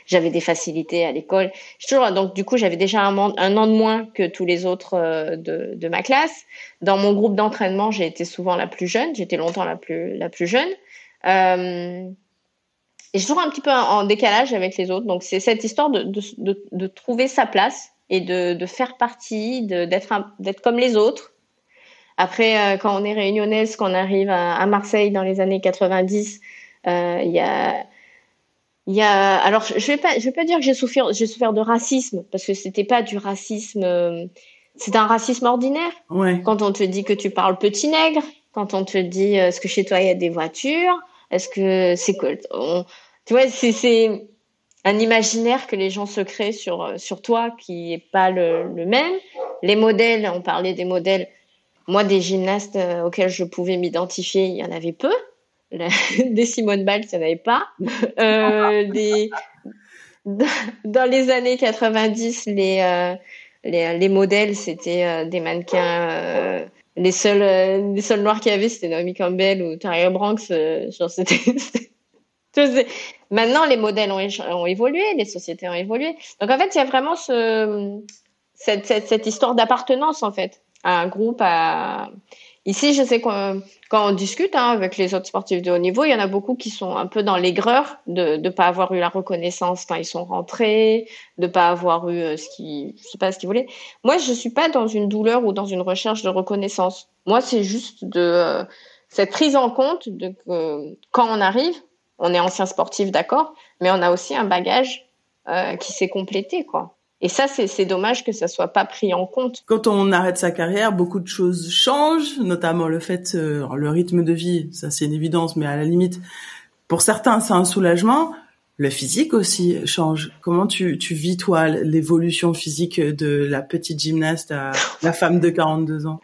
j'avais des facilités à l'école. Toujours donc du coup j'avais déjà un, un, an de moins que tous les autres euh, de, ma classe. Dans mon groupe d'entraînement j'ai été souvent la plus jeune. J'étais longtemps la plus la plus jeune. Et je toujours un petit peu en décalage avec les autres. Donc c'est cette histoire de, de, de, trouver sa place et de, de faire partie, d'être d'être comme les autres. Après, euh, quand on est réunionnaise, qu'on arrive à, à, Marseille dans les années 90, euh, il y a il y a alors je vais pas je vais pas dire que j'ai souffert j'ai souffert de racisme parce que c'était pas du racisme euh, c'est un racisme ordinaire. Ouais. Quand on te dit que tu parles petit nègre, quand on te dit est-ce que chez toi il y a des voitures, est-ce que c'est que tu vois c'est un imaginaire que les gens se créent sur sur toi qui est pas le, le même. Les modèles, on parlait des modèles. Moi, des gymnastes euh, auxquels je pouvais m'identifier, il y en avait peu. *laughs* des Simone Biles, il n'y en avait pas. Euh, dans les années 90, les, euh, les, les, modèles, c'était euh, des mannequins. Euh, les seuls, euh, les seuls noirs qu'il y avait, c'était Naomi Campbell ou genre, c'était *laughs* Maintenant, les modèles ont, évolué, les sociétés ont évolué. Donc, en fait, il y a vraiment ce, cette, histoire d'appartenance, en fait, à un groupe. Ici, je sais que quand on discute hein, avec les autres sportifs de haut niveau, il y en a beaucoup qui sont un peu dans l'aigreur de ne pas avoir eu la reconnaissance quand ils sont rentrés, de pas avoir eu euh, ce qui, je qu'ils voulaient. Moi, je suis pas dans une douleur ou dans une recherche de reconnaissance. Moi, c'est juste de euh, cette prise en compte de quand on arrive, on est ancien sportif, d'accord, mais on a aussi un bagage euh, qui s'est complété, quoi. Et ça, c'est dommage que ça soit pas pris en compte. Quand on arrête sa carrière, beaucoup de choses changent, notamment le fait, euh, le rythme de vie, ça c'est une évidence, mais à la limite, pour certains, c'est un soulagement. Le physique aussi change. Comment tu, tu vis, toi, l'évolution physique de la petite gymnaste à la femme de 42 ans?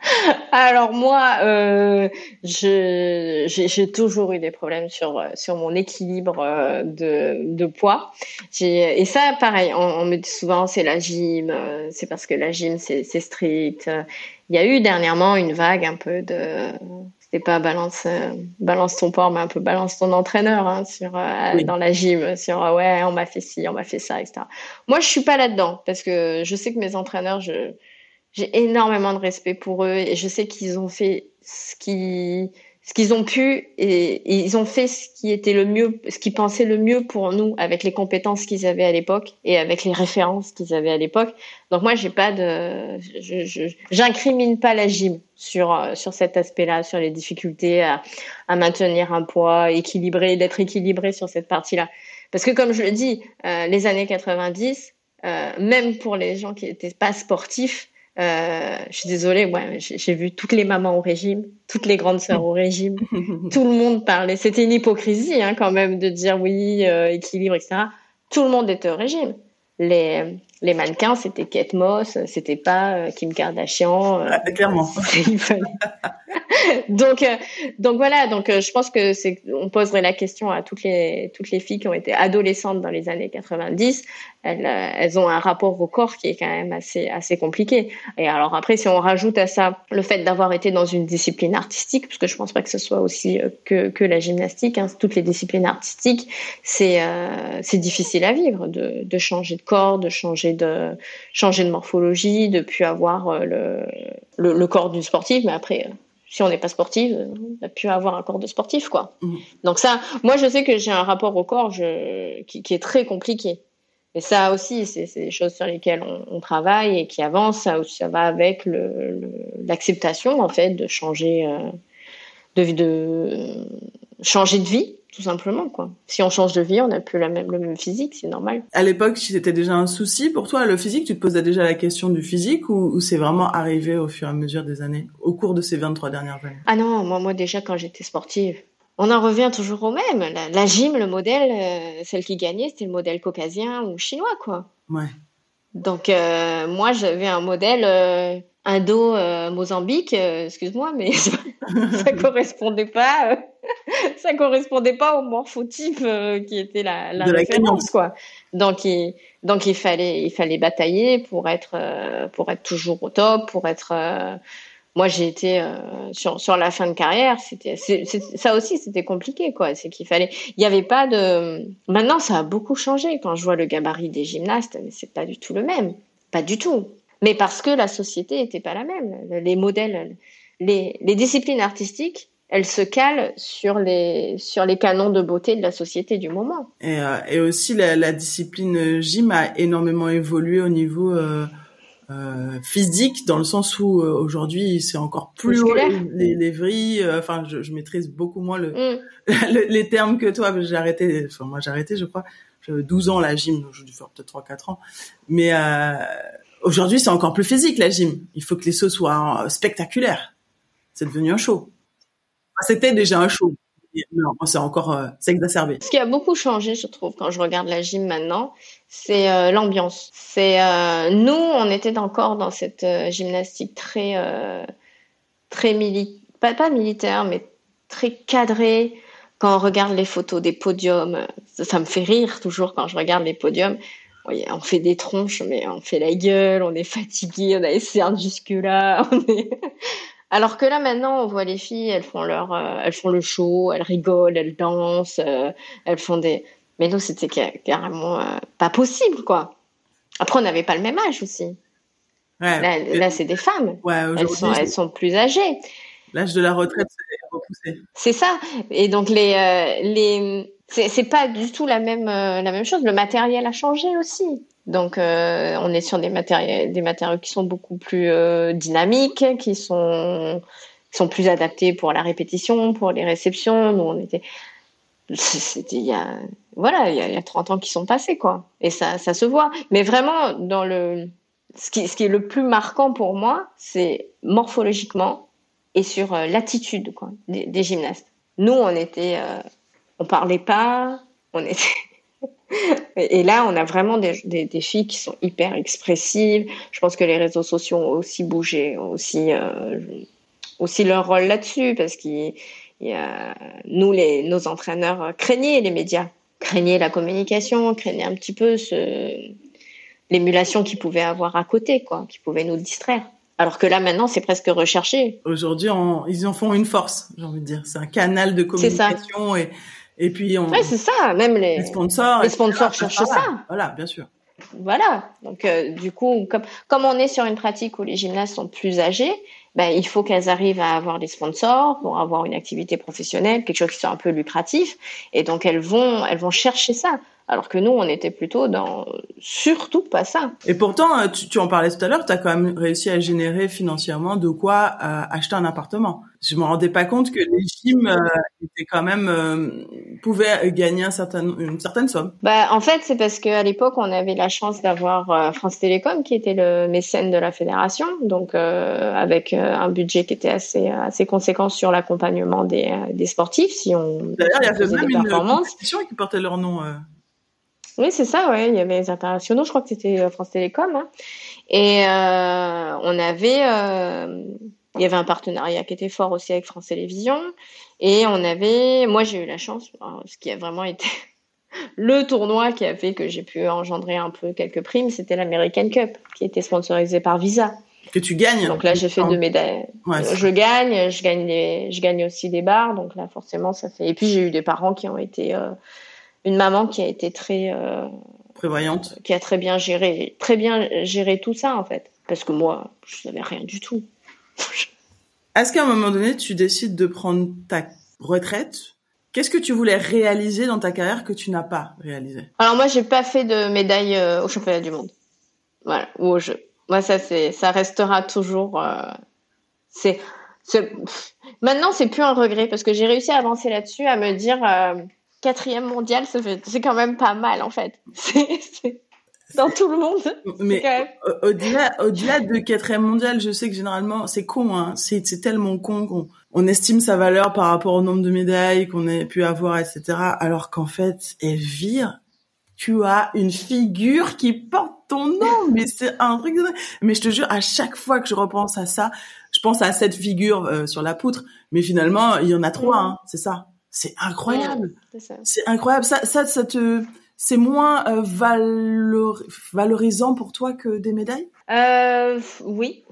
Alors moi, euh, j'ai toujours eu des problèmes sur sur mon équilibre euh, de, de poids. Et ça, pareil, on, on me dit souvent c'est la gym, euh, c'est parce que la gym c'est strict. Il y a eu dernièrement une vague un peu de c'était pas balance balance ton port mais un peu balance ton entraîneur hein, sur oui. dans la gym sur ouais on m'a fait ci on m'a fait ça etc moi je suis pas là dedans parce que je sais que mes entraîneurs je j'ai énormément de respect pour eux et je sais qu'ils ont fait ce qui ce qu'ils ont pu et, ils ont fait ce qui était le mieux, ce qu'ils pensaient le mieux pour nous avec les compétences qu'ils avaient à l'époque et avec les références qu'ils avaient à l'époque. Donc moi j'ai pas de, j'incrimine pas la gym sur sur cet aspect-là, sur les difficultés à, à maintenir un poids équilibré, d'être équilibré sur cette partie-là. Parce que comme je le dis, euh, les années 90, euh, même pour les gens qui étaient pas sportifs, euh, je suis désolée, ouais, j'ai vu toutes les mamans au régime, toutes les grandes sœurs au régime, *laughs* tout le monde parlait. C'était une hypocrisie hein, quand même de dire oui, euh, équilibre, etc. Tout le monde était au régime. Les, les mannequins, c'était Kate Moss, c'était pas euh, Kim Kardashian. Euh, clairement. *laughs* donc, euh, donc voilà. Donc, je pense que c'est, on poserait la question à toutes les toutes les filles qui ont été adolescentes dans les années 90. Elles, elles ont un rapport au corps qui est quand même assez assez compliqué. Et alors après, si on rajoute à ça le fait d'avoir été dans une discipline artistique, parce que je pense pas que ce soit aussi que que la gymnastique, hein, toutes les disciplines artistiques, c'est c'est difficile à vivre de de changer de corps, de changer de changer de morphologie, de plus avoir euh, le, le, corps d'une sportive. Mais après, euh, si on n'est pas sportive, on a pu avoir un corps de sportif, quoi. Mmh. Donc ça, moi, je sais que j'ai un rapport au corps je, qui, est très compliqué. Et ça aussi, c'est des choses sur lesquelles on, travaille et qui avancent. Ça, ça va avec l'acceptation, en fait, de changer, euh, de, de changer de vie tout simplement quoi. Si on change de vie, on n'a plus la même le même physique, c'est normal. À l'époque, c'était déjà un souci pour toi le physique, tu te posais déjà la question du physique ou, c'est vraiment arrivé au fur et à mesure des années, au cours de ces 23 dernières années? Ah non, moi moi déjà quand j'étais sportive, on en revient toujours au même. La, gym, le modèle, euh, celle qui gagnait, c'était le modèle caucasien ou chinois quoi. Ouais. Donc euh, moi j'avais un modèle euh, Indo-Mozambique, excuse-moi, mais *laughs* ça, ça *laughs* correspondait pas *laughs* ça correspondait pas au morphotype euh, qui était la, la référence, quoi. Donc il, donc il fallait, il fallait batailler pour être, euh, pour être toujours au top, pour être. Euh, moi, j'ai été sur sur la fin de carrière. C'était, ça aussi, c'était compliqué, quoi. C'est qu'il fallait, il y avait pas de. Maintenant, ça a beaucoup changé. Quand je vois le gabarit des gymnastes, mais c'est pas du tout le même, pas du tout. Mais parce que la société était pas la même. Les modèles, les, les disciplines artistiques elle se cale sur les sur les canons de beauté de la société du moment. Et, euh, et aussi la, la, discipline gym a énormément évolué au niveau euh, euh, physique dans le sens où aujourd'hui c'est encore plus les, les vrilles. Enfin, je, je, maîtrise beaucoup moins le, mm. *laughs* les termes que toi. J'ai arrêté. Enfin, moi j'ai arrêté, je crois. J'avais 12 ans la gym, donc je dû faire peut-être 3-4 ans. Mais aujourd'hui c'est encore plus physique la gym. Il faut que les sauts soient spectaculaires. C'est devenu un show. C'était déjà un show. Non, c'est encore, euh, exacerbé. Ce qui a beaucoup changé, je trouve, quand je regarde la gym maintenant, c'est euh, l'ambiance. C'est euh, nous, on était encore dans cette gymnastique très, très militaire, pas militaire, mais très cadrée. Quand on regarde les photos des podiums, ça, me fait rire toujours quand je regarde les podiums. On fait des tronches, mais on fait la gueule, on est fatigué, on a les cernes jusque là, *laughs* on est *laughs* alors que là maintenant, on voit les filles, elles font leur, euh, elles font le show, elles rigolent, elles dansent, euh, elles font des. Mais nous, c'était carrément euh, pas possible, quoi. Après, on n'avait pas le même âge aussi. Ouais, là, c'est des femmes. Ouais, elles sont, elles sont plus âgées. L'âge de la retraite c'est repoussé. C'est ça. Et donc les, les, c'est pas du tout la même, la même chose. Le matériel a changé aussi. Donc, euh, on est sur des matériaux, des matériaux qui sont beaucoup plus euh, dynamiques, qui sont, sont plus adaptés pour la répétition, pour les réceptions. Nous, on était, c'était il y a, voilà, il y a, il y a 30 ans qui sont passés, quoi. Et ça, ça se voit. Mais vraiment, dans le, ce qui, ce qui est le plus marquant pour moi, c'est morphologiquement et sur euh, l'attitude, des, gymnastes. Nous, on était, euh, on parlait pas, on était, *laughs* et là, on a vraiment des, filles qui sont hyper expressives. Je pense que les réseaux sociaux ont aussi bougé, ont aussi, euh, aussi leur rôle là-dessus, parce que nous, les, nos entraîneurs, craignaient les médias, craignaient la communication, craignaient un petit peu l'émulation qu'ils pouvaient avoir à côté, quoi, qui pouvait nous distraire. Alors que là, maintenant, c'est presque recherché. Aujourd'hui, ils en font une force, j'ai envie de dire. C'est un canal de communication et et puis on. Ouais, c'est ça. Même les, les sponsors. Les sponsors cherchent ça. Voilà, bien sûr. Voilà. Donc euh, du coup, comme comme on est sur une pratique où les gymnastes sont plus âgés, ben il faut qu'elles arrivent à avoir des sponsors pour avoir une activité professionnelle, quelque chose qui soit un peu lucratif. Et donc elles vont elles vont chercher ça. Alors que nous, on était plutôt dans surtout pas ça. Et pourtant, euh, tu, tu en parlais tout à l'heure, tu as quand même réussi à générer financièrement de quoi euh, acheter un appartement. Je me rendais pas compte que les gyms euh, étaient quand même euh, pouvaient gagner un certain, une certaine somme. Bah en fait, c'est parce qu'à l'époque, on avait la chance d'avoir France Télécom qui était le mécène de la fédération, donc avec un budget qui était assez assez conséquent sur l'accompagnement des, des sportifs. Si on d'ailleurs, il y avait même une compétition qui portait leur nom. Oui, c'est ça, ouais. Il y avait les internationaux, je crois que c'était France Télécom. Hein. Et euh, on avait, euh, il y avait un partenariat qui était fort aussi avec France Télévisions. Et on avait, moi j'ai eu la chance, ce qui a vraiment été *laughs* le tournoi qui a fait que j'ai pu engendrer un peu quelques primes, c'était l'American Cup, qui était sponsorisé par Visa. Que tu gagnes. Donc là, j'ai fait deux médailles. je gagne, je gagne des, je gagne aussi des bars. Donc là, forcément, ça fait. Et puis j'ai eu des parents qui ont été, euh, une maman qui a été très euh, prévoyante, qui a très bien géré, très bien géré tout ça en fait. Parce que moi, je n'avais rien du tout. *laughs* Est-ce qu'à un moment donné, tu décides de prendre ta retraite? Qu'est-ce que tu voulais réaliser dans ta carrière que tu n'as pas réalisé? Alors moi, j'ai pas fait de médaille euh, au championnat du monde, voilà, ou au jeu. Moi, ça c'est, ça restera toujours. Euh, c'est, maintenant, c'est plus un regret parce que j'ai réussi à avancer là-dessus, à me dire euh, quatrième mondial, c'est quand même pas mal en fait. *laughs* C'est, dans tout le monde. Mais au-delà, au-delà de quatrième mondial, je sais que généralement, c'est con, hein, c'est, c'est tellement con qu'on on estime sa valeur par rapport au nombre de médailles qu'on a pu avoir, etc. Alors qu'en fait, Elvire, tu as une figure qui porte ton nom, *laughs* mais c'est un truc. Mais je te jure, à chaque fois que je repense à ça, je pense à cette figure euh, sur la poutre. Mais finalement, il y en a trois, hein, c'est ça. C'est incroyable. c'est incroyable. Ça, ça, ça te, c'est moins euh, valorisant pour toi que des médailles? Euh, Oui.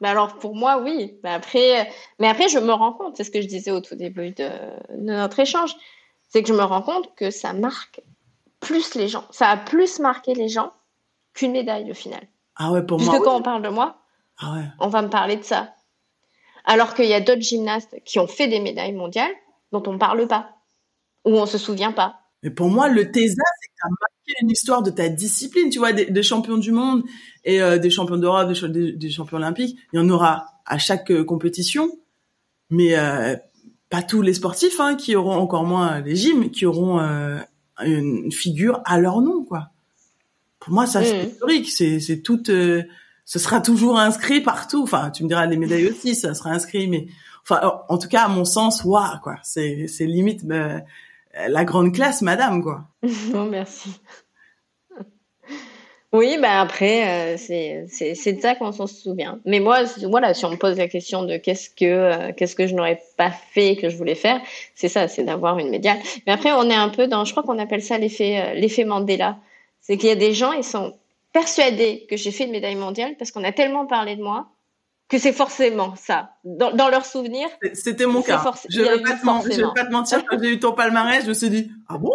Mais alors pour moi, oui. Mais après, mais après, je me rends compte, c'est ce que je disais au tout début de, notre échange, c'est que je me rends compte que ça marque plus les gens. Ça a plus marqué les gens qu'une médaille au final. Ah ouais, pour moi. Puisque quand on parle de moi, ah ouais. on va me parler de ça. Alors qu'il y a d'autres gymnastes qui ont fait des médailles mondiales dont on ne parle pas, ou on se souvient pas. Mais pour moi, le TESA, c'est que tu as marqué une histoire de ta discipline, tu vois, des champions du monde et euh, des champions d'Europe, des, champions olympiques. Il y en aura à chaque euh, compétition, mais euh, pas tous les sportifs hein, qui auront encore moins les gyms, qui auront une figure à leur nom, quoi. Pour moi, ça c'est mmh. historique. C'est c'est tout. ce sera toujours inscrit partout. Enfin, tu me diras les médailles aussi, ça sera inscrit, mais enfin, en tout cas, à mon sens, waouh, quoi. C'est limite bah, la grande classe, madame, quoi. *laughs* Non, merci. Oui, bah après, euh, c'est c'est de ça qu'on s'en souvient. Mais moi, voilà, si on me pose la question de qu'est-ce que euh, qu'est-ce que je n'aurais pas fait que je voulais faire, c'est ça, c'est d'avoir une médiale. Mais après, on est un peu dans, je crois qu'on appelle ça l'effet euh, l'effet Mandela. C'est qu'il y a des gens, ils sont persuadés que j'ai fait une médaille mondiale parce qu'on a tellement parlé de moi que c'est forcément ça. Dans, dans leurs souvenirs. C'était mon cas. Je ne vais, pas te mentir, quand j'ai eu ton palmarès, je me suis dit, ah bon?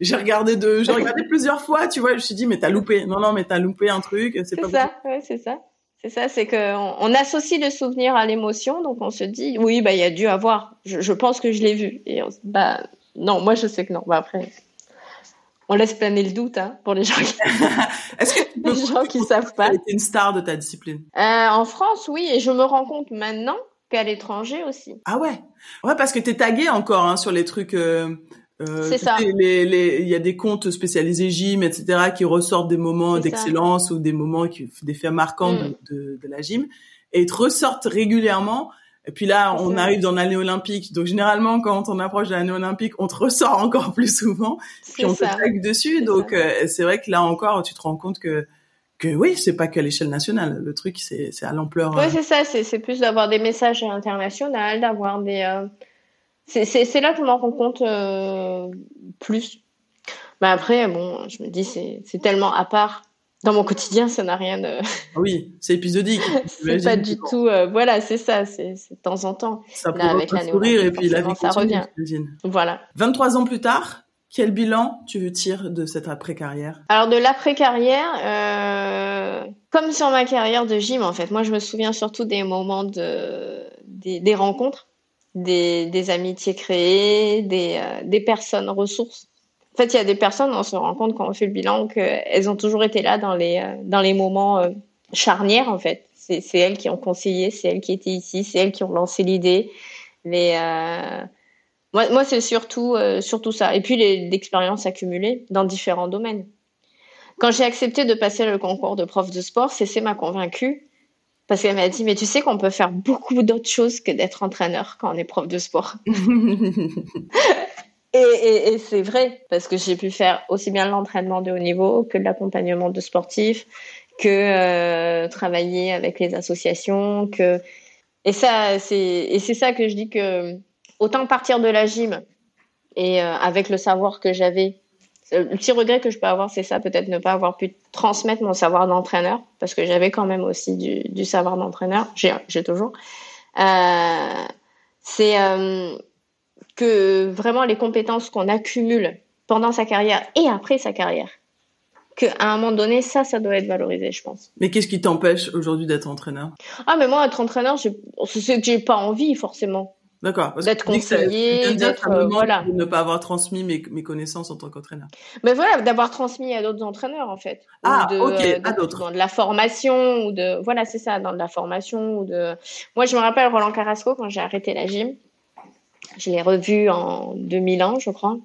J'ai regardé de, j'ai regardé plusieurs fois, tu vois, je me suis dit, mais t'as loupé. Non, non, mais t'as loupé un truc, c'est pas ça, ouais, c'est ça. C'est ça, c'est qu'on on associe le souvenir à l'émotion, donc on se dit, oui, bah, il y a dû avoir, je, je pense que je l'ai vu. Et on, bah, non, moi, je sais que non. Bah, après, on laisse planer le doute, hein, pour les gens qui, *laughs* Est-ce que *laughs* les gens qui savent pas. Tu une star de ta discipline. Euh, en France, oui, et je me rends compte maintenant qu'à l'étranger aussi. Ah ouais. Ouais, parce que t'es tagué encore, hein, sur les trucs, euh, euh, c'est ça. Il y a des comptes spécialisés gym, etc., qui ressortent des moments d'excellence ou des moments, qui, des faits marquants de, mm. de, de, la gym, et ils te ressortent régulièrement. Et puis là, on arrive dans l'année olympique. Donc généralement, quand on approche de l'année olympique, on te ressort *laughs* encore plus souvent. Puis on te tag dessus. Donc euh, c'est vrai que là encore, tu te rends compte que que oui, c'est pas qu'à l'échelle nationale. Le truc, c'est à l'ampleur. Oui, euh, c'est ça. C'est plus d'avoir des messages internationaux, d'avoir des c'est là que je m'en rends compte euh, plus. Mais après, bon, je me dis, c'est tellement à part. Dans mon quotidien, ça n'a rien de. Ah oui, c'est épisodique. *laughs* c'est pas du tout. Euh, voilà, c'est ça, c'est de temps en temps. Ça Là, avec sourire et puis la vie ça revient. Voilà. 23 ans plus tard, quel bilan tu veux tirer de cette après-carrière? Alors de l'après-carrière, euh, comme sur ma carrière de gym en fait, moi je me souviens surtout des moments de des, des rencontres des, des amitiés créées, des, euh, des personnes ressources. En fait, il y a des personnes, on se rend compte quand on fait le bilan qu'elles ont toujours été là dans les, euh, dans les moments euh, charnières, en fait. C'est elles qui ont conseillé, c'est elles qui étaient ici, c'est elles qui ont lancé l'idée. Les, moi, moi c'est surtout, surtout ça. Et puis, l'expérience accumulée dans différents domaines. Quand j'ai accepté de passer le concours de prof de sport, c'est m'a convaincu parce qu'elle m'a dit, mais tu sais qu'on peut faire beaucoup d'autres choses que d'être entraîneur quand on est prof de sport. *laughs* Et, c'est vrai, parce que j'ai pu faire aussi bien l'entraînement de haut niveau que l'accompagnement de sportifs, que euh, travailler avec les associations, que et ça c'est et c'est ça que je dis que autant partir de la gym et euh, avec le savoir que j'avais le petit regret que je peux avoir, c'est ça, peut-être ne pas avoir pu transmettre mon savoir d'entraîneur, parce que j'avais quand même aussi du, du savoir d'entraîneur, j'ai toujours. Euh, c'est euh, que vraiment les compétences qu'on accumule pendant sa carrière et après sa carrière, qu'à un moment donné, ça, ça doit être valorisé, je pense. Mais qu'est-ce qui t'empêche aujourd'hui d'être entraîneur? Ah, mais moi, être entraîneur, c'est que j'ai pas envie forcément. D'accord. D'être conseiller, d'être euh, voilà. De ne pas avoir transmis mes, mes connaissances en tant qu'entraîneur. Mais voilà, d'avoir transmis à d'autres entraîneurs en fait. Ah, ok, euh, à d'autres. Dans de la formation ou de, voilà, c'est ça, dans de la formation ou de. Moi, je me rappelle Roland Carrasco quand j'ai arrêté la gym. Je l'ai revu en 2001, je crois.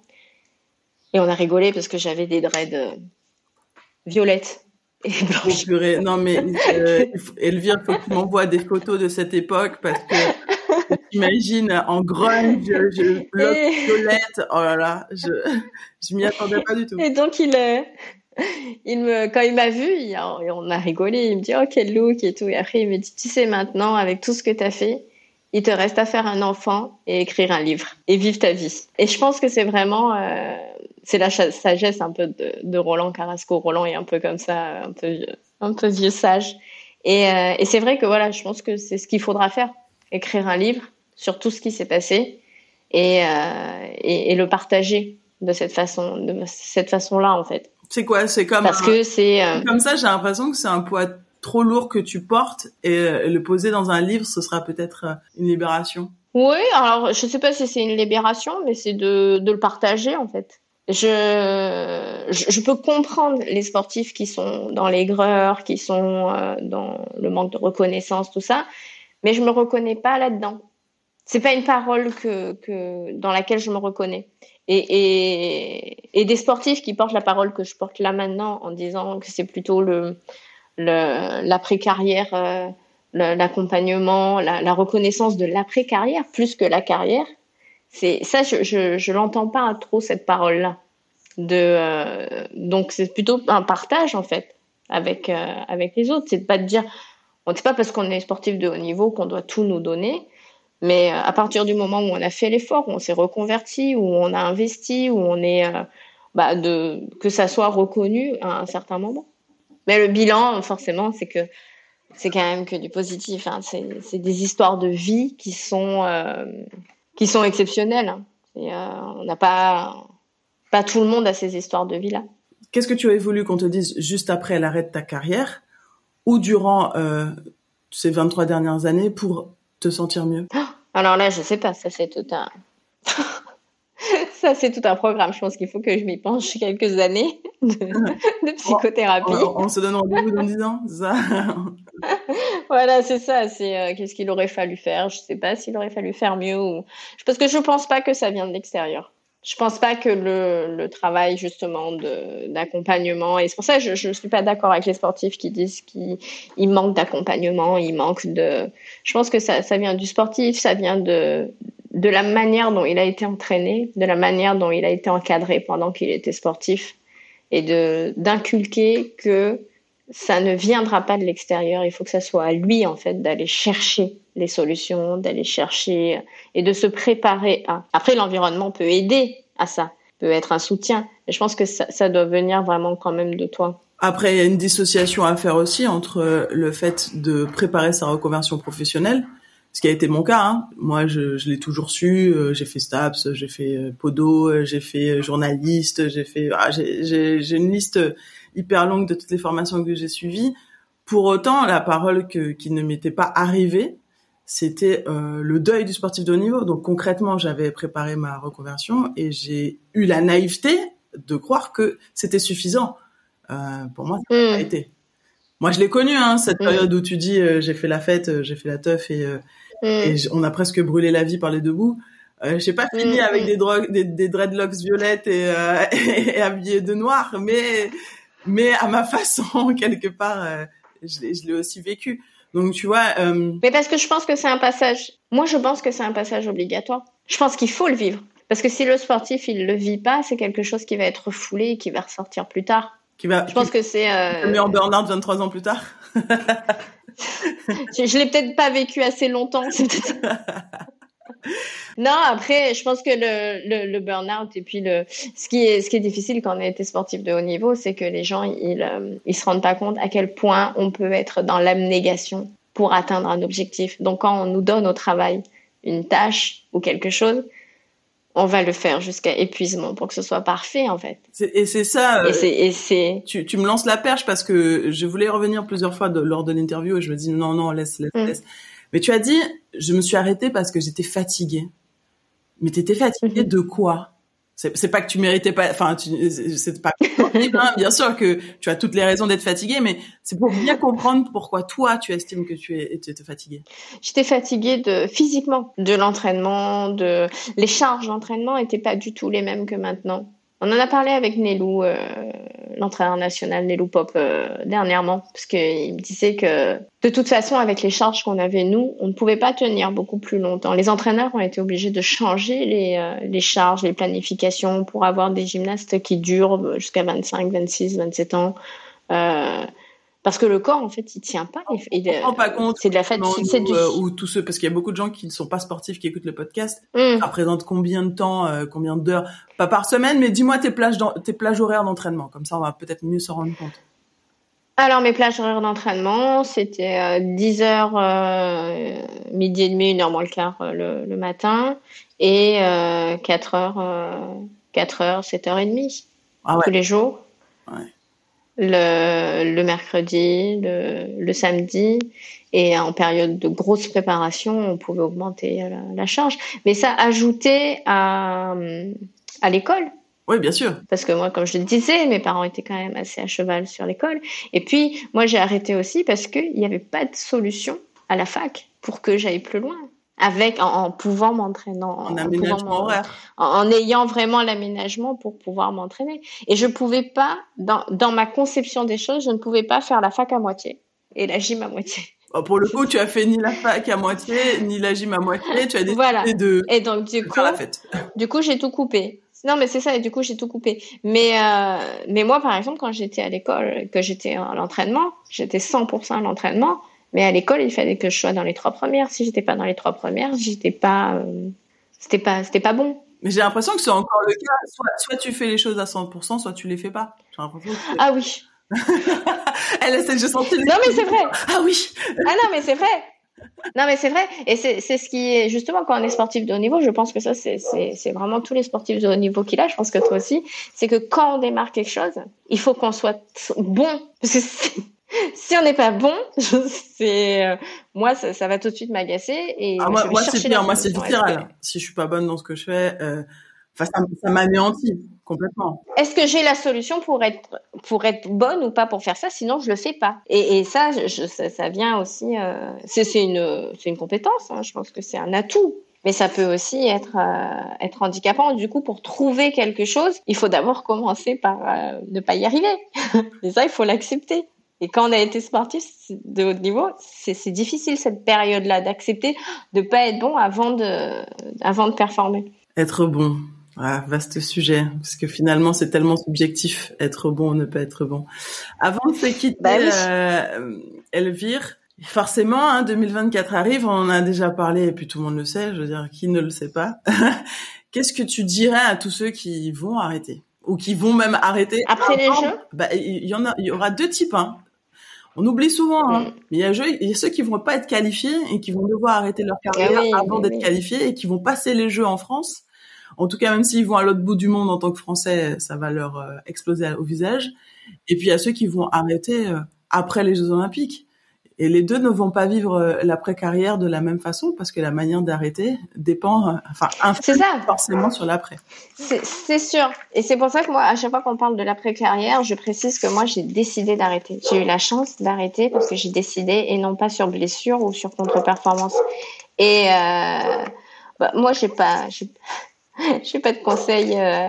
Et on a rigolé parce que j'avais des dreads euh, violettes et blanches. non mais euh, *laughs* Elvire, il faut que tu m'envoies des photos de cette époque parce que J'imagine en grunge, je bloque violette. Oh là là, je, je m'y attendais pas du tout. Et donc, il, euh, il me, quand il m'a vu, il, on a rigolé. Il me dit, oh, quel look et tout. Et après, il me dit, tu sais, maintenant, avec tout ce que tu as fait, il te reste à faire un enfant et écrire un livre et vivre ta vie. Et je pense que c'est vraiment, euh, c'est la sagesse un peu de, de, Roland Carrasco. Roland est un peu comme ça, un peu, un peu vieux sage. Et, euh, et c'est vrai que voilà, je pense que c'est ce qu'il faudra faire écrire un livre sur tout ce qui s'est passé et, euh, et, et, le partager de cette façon, de cette façon-là en fait. C'est quoi? C'est comme parce que c'est comme ça. J'ai l'impression que c'est un poids trop lourd que tu portes et euh, le poser dans un livre, ce sera peut-être euh, une libération. Oui, alors je sais pas si c'est une libération, mais c'est de, le partager en fait. Je, je, peux comprendre les sportifs qui sont dans l'aigreur, qui sont euh, dans le manque de reconnaissance, tout ça, mais je me reconnais pas là-dedans. C'est pas une parole que, que dans laquelle je me reconnais. Et, et, et des sportifs qui portent la parole que je porte là maintenant en disant que c'est plutôt le l'après-carrière, euh, l'accompagnement, la, reconnaissance de l'après-carrière plus que la carrière. C'est ça, je, je, je l'entends pas trop cette parole-là. De euh, donc c'est plutôt un partage en fait avec euh, avec les autres. C'est pas de dire on n'est pas parce qu'on est sportif de haut niveau qu'on doit tout nous donner, mais à partir du moment où on a fait l'effort, où on s'est reconverti, où on a investi, où on est, bah de, que ça soit reconnu à un certain moment. Mais le bilan, forcément, c'est que c'est quand même que du positif. Hein. C'est des histoires de vie qui sont euh, qui sont exceptionnelles. Et, on n'a pas pas tout le monde a ces histoires de vie là. Qu'est-ce que tu as voulu qu'on te dise juste après l'arrêt de ta carrière ou durant euh, ces 23 dernières années pour te sentir mieux? Alors là, je sais pas, ça c'est tout un *laughs* *laughs* ça c'est tout un programme. Je pense qu'il faut que je m'y penche quelques années de, psychothérapie. On, se donne rendez-vous dans 10 ans, ça *laughs* Voilà, c'est ça. C'est euh, qu'est-ce qu'il aurait fallu faire? Je sais pas s'il aurait fallu faire mieux ou parce que je pense pas que ça vient de l'extérieur je pense pas que le, le travail justement d'accompagnement et c'est pour ça que je je suis pas d'accord avec les sportifs qui disent qu'il manque d'accompagnement, de. Je pense que ça ça vient du sportif, ça vient de de la manière dont il a été entraîné, de la manière dont il a été encadré pendant qu'il était sportif et de d'inculquer que ça ne viendra pas de l'extérieur, il faut que ça soit à lui en fait d'aller chercher les solutions, d'aller chercher et de se préparer à. Après, l'environnement peut aider à ça, peut être un soutien. Mais je pense que ça, ça doit venir vraiment quand même de toi. Après, il y a une dissociation à faire aussi entre le fait de préparer sa reconversion professionnelle, ce qui a été mon cas. Hein. Moi, je, je l'ai toujours su. Euh, j'ai fait STAPS, j'ai fait euh, Podo, euh, j'ai fait journaliste, j'ai fait. Ah, j'ai une liste hyper longue de toutes les formations que j'ai suivies. Pour autant, la parole que, qui ne m'était pas arrivée, c'était euh, le deuil du sportif de haut niveau. Donc concrètement, j'avais préparé ma reconversion et j'ai eu la naïveté de croire que c'était suffisant. Euh, pour moi, ça n'a pas hmm. été. Moi, je l'ai connu, hein, cette hmm. période où tu dis euh, j'ai fait la fête, euh, j'ai fait la teuf et, hmm. et on a presque brûlé la vie par les deux bouts. Euh, j'ai pas fini avec des, drogues, des, des, dreadlocks violettes et, *laughs* et, et, habillé de noir, mais mais à ma *laughs* façon quelque part, je l'ai aussi vécu. Donc tu vois. Euh... Mais parce que je pense que c'est un passage. Moi, je pense que c'est un passage obligatoire. Je pense qu'il faut le vivre Parce que si le sportif il le vit pas, c'est quelque chose qui va être refoulé et qui va ressortir plus tard. Qui va, je pense que c'est. Euh... Mais en burn-out 23 ans plus tard. *laughs* je, je l'ai peut-être pas vécu assez longtemps. *laughs* non, après, je pense que le, le, le burn-out et puis le, ce qui est, ce qui est difficile quand on a été sportif de haut niveau, c'est que les gens, ils, euh, ils se rendent pas compte à quel point on peut être dans l'abnégation pour atteindre un objectif. Donc, quand on nous donne au travail une tâche ou quelque chose, on va le faire jusqu'à épuisement pour que ce soit parfait en fait. Et c'est ça. Euh, et c'est. Tu, tu me lances la perche parce que je voulais revenir plusieurs fois de, lors de l'interview et je me dis non non laisse laisse mm. laisse. Mais tu as dit je me suis arrêtée parce que j'étais fatiguée. Mais t'étais fatiguée mm-hmm. de quoi? C'est pas que tu méritais pas enfin c'est pas *laughs* hein, bien sûr que tu as toutes les raisons d'être fatigué mais c'est pour bien comprendre pourquoi toi tu estimes que tu es étais fatigué. J'étais fatiguée de physiquement de l'entraînement de les charges d'entraînement étaient pas du tout les mêmes que maintenant on en a parlé avec Nelou, euh, l'entraîneur national Nelou Pop euh, dernièrement, parce qu'il me disait que de toute façon, avec les charges qu'on avait nous, on ne pouvait pas tenir beaucoup plus longtemps. Les entraîneurs ont été obligés de changer les, euh, les charges, les planifications pour avoir des gymnastes qui durent jusqu'à 25, 26, 27 ans. Parce que le corps, en fait, il tient pas. Il, il, on pas compte. C'est de la fatigue. C'est du... Euh, ou tous ceux, parce qu'il y a beaucoup de gens qui ne sont pas sportifs qui écoutent le podcast. Mm. Ça représente combien de temps, euh, combien d'heures, pas par semaine, mais dis-moi tes plages, tes plages horaires d'entraînement. Comme ça, on va peut-être mieux se rendre compte. Alors mes plages horaires d'entraînement, c'était 10 euh, euh, midi et demi, une heure moins le quart le, le, matin, et 4 heures, 4 heures, 7 heures et demie ah ouais. tous les jours. Ouais le, le mercredi, le, le, samedi. Et en période de grosse préparation, on pouvait augmenter la, la charge. Mais ça ajoutait à, à l'école. Oui, bien sûr. Parce que moi, comme je le disais, mes parents étaient quand même assez à cheval sur l'école. Et puis, moi, j'ai arrêté aussi parce qu'il n'y avait pas de solution à la fac pour que j'aille plus loin avec en, pouvant m'entraîner en, en, en, ayant vraiment l'aménagement pour pouvoir m'entraîner et je pouvais pas dans, dans ma conception des choses je ne pouvais pas faire la fac à moitié et la gym à moitié oh, pour le coup tu as fait ni la fac à moitié ni la gym à moitié tu as décidé voilà. de et donc du coup la fête. du coup j'ai tout coupé non, mais c'est ça, et du coup, j'ai tout coupé. Mais, euh, mais moi, par exemple, quand j'étais à l'école, que j'étais à l'entraînement, j'étais 100% à l'entraînement, mais à l'école, il fallait que je sois dans les trois premières. Si j'étais pas dans les trois premières, j'étais pas, euh, c'était pas, c'était pas bon. Mais j'ai l'impression que c'est encore le cas. Soit, soit, tu fais les choses à 100%, soit tu les fais pas. Que... Ah oui. *laughs* Elle essaie de sentir. Non mais c'est vrai. *laughs* Ah oui. ah non mais c'est vrai. Non mais c'est vrai et c'est c'est ce qui est justement quand on est sportif de haut niveau, je pense que ça c'est c'est c'est vraiment tous les sportifs de haut niveau qu'il a, je pense que toi aussi, c'est que quand on démarre quelque chose, il faut qu'on soit bon parce que *laughs* si on n'est pas bon, *laughs* c'est euh, moi ça, ça, va tout de suite m'agacer et ah, moi, moi c'est pire, moi c'est viscéral. Si je suis pas bonne dans ce que je fais, euh, ça, ça m'anéantit complètement. Est-ce que j'ai la solution pour être pour être bonne ou pas pour faire ça? Sinon je le fais pas. Et, et ça, je, ça, ça, vient aussi. Euh, c'est une c'est une compétence. Hein, je pense que c'est un atout. Mais ça peut aussi être euh, être handicapant. Du coup, pour trouver quelque chose, il faut d'abord commencer par ne pas y arriver. *laughs* et ça, il faut l'accepter. Et quand on a été sportif de haut niveau, c'est difficile cette période-là d'accepter de pas être bon avant de, avant de performer. Être bon. Ah, vaste sujet, parce que finalement c'est tellement subjectif, être bon ou ne pas être bon. Avant de se quitter, bah oui. euh, Elvire, forcément, hein, 2024 arrive, on en a déjà parlé et puis tout le monde le sait, je veux dire, qui ne le sait pas. *laughs* Qu'est-ce que tu dirais à tous ceux qui vont arrêter? Ou qui vont même arrêter? Après les jeux? Bah, il y en a, il y aura deux types. Hein. On oublie souvent, hein, mm. mais il y, a, il y, a ceux qui vont pas être qualifiés et qui vont devoir arrêter leur carrière oui, avant d'être oui. qualifiés et qui vont passer les jeux en France. En tout cas, même s'ils vont à l'autre bout du monde en tant que Français, ça va leur euh, exploser au visage. Et puis il y a ceux qui vont arrêter euh, après les Jeux Olympiques. Et les deux ne vont pas vivre euh, l'après-carrière de la même façon parce que la manière d'arrêter dépend, euh, enfin, ça. forcément sur l'après. C'est sûr. Et c'est pour ça que moi, à chaque fois qu'on parle de l'après-carrière, je précise que moi, j'ai décidé d'arrêter. J'ai eu la chance d'arrêter parce que j'ai décidé et non pas sur blessure ou sur contre-performance. Et euh, bah, moi, j'ai pas, j'ai *laughs* pas de conseils. Euh,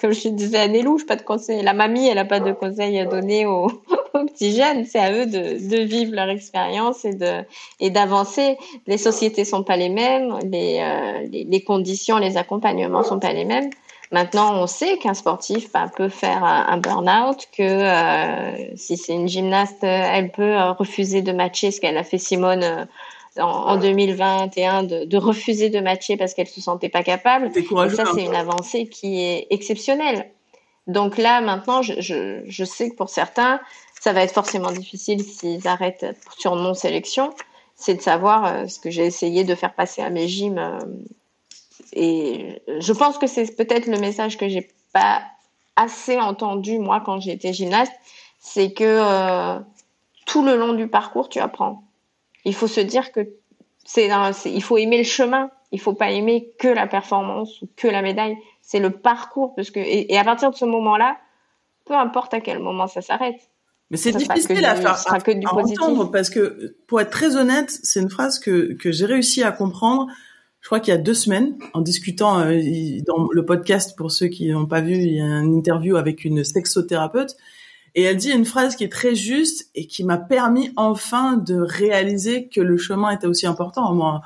comme je disais à Nélou, j'ai pas de conseils. La mamie, elle a pas de conseils à donner aux *laughs* aux petits jeunes. C'est à eux de, de vivre leur expérience et de et d'avancer. Les sociétés sont pas les mêmes, les, euh, les, les conditions, les accompagnements sont pas les mêmes. Maintenant, on sait qu'un sportif bah, peut faire un, burn-out, que euh, si c'est une gymnaste, elle peut euh, refuser de matcher, ce qu'elle a fait Simone euh, en, 2021, de, de, refuser de matcher parce qu'elle se sentait pas capable. Et ça, c'est une avancée qui est exceptionnelle. Donc là, maintenant, je, je, je, sais que pour certains, ça va être forcément difficile s'ils arrêtent sur non-sélection. C'est de savoir ce que j'ai essayé de faire passer à mes gyms et je pense que c'est peut-être le message que j'ai pas assez entendu moi quand j'étais gymnaste, c'est que euh, tout le long du parcours tu apprends. Il faut se dire que c'est il faut aimer le chemin, il faut pas aimer que la performance ou que la médaille, c'est le parcours parce que et, à partir de ce moment-là, peu importe à quel moment ça s'arrête. Mais c'est difficile à faire à, que du à entendre parce que pour être très honnête, c'est une phrase que que j'ai réussi à comprendre je crois qu'il y a deux semaines, en discutant euh, dans le podcast pour ceux qui n'ont pas vu, il y a une interview avec une sexothérapeute et elle dit une phrase qui est très juste et qui m'a permis enfin de réaliser que le chemin était aussi important. Moi,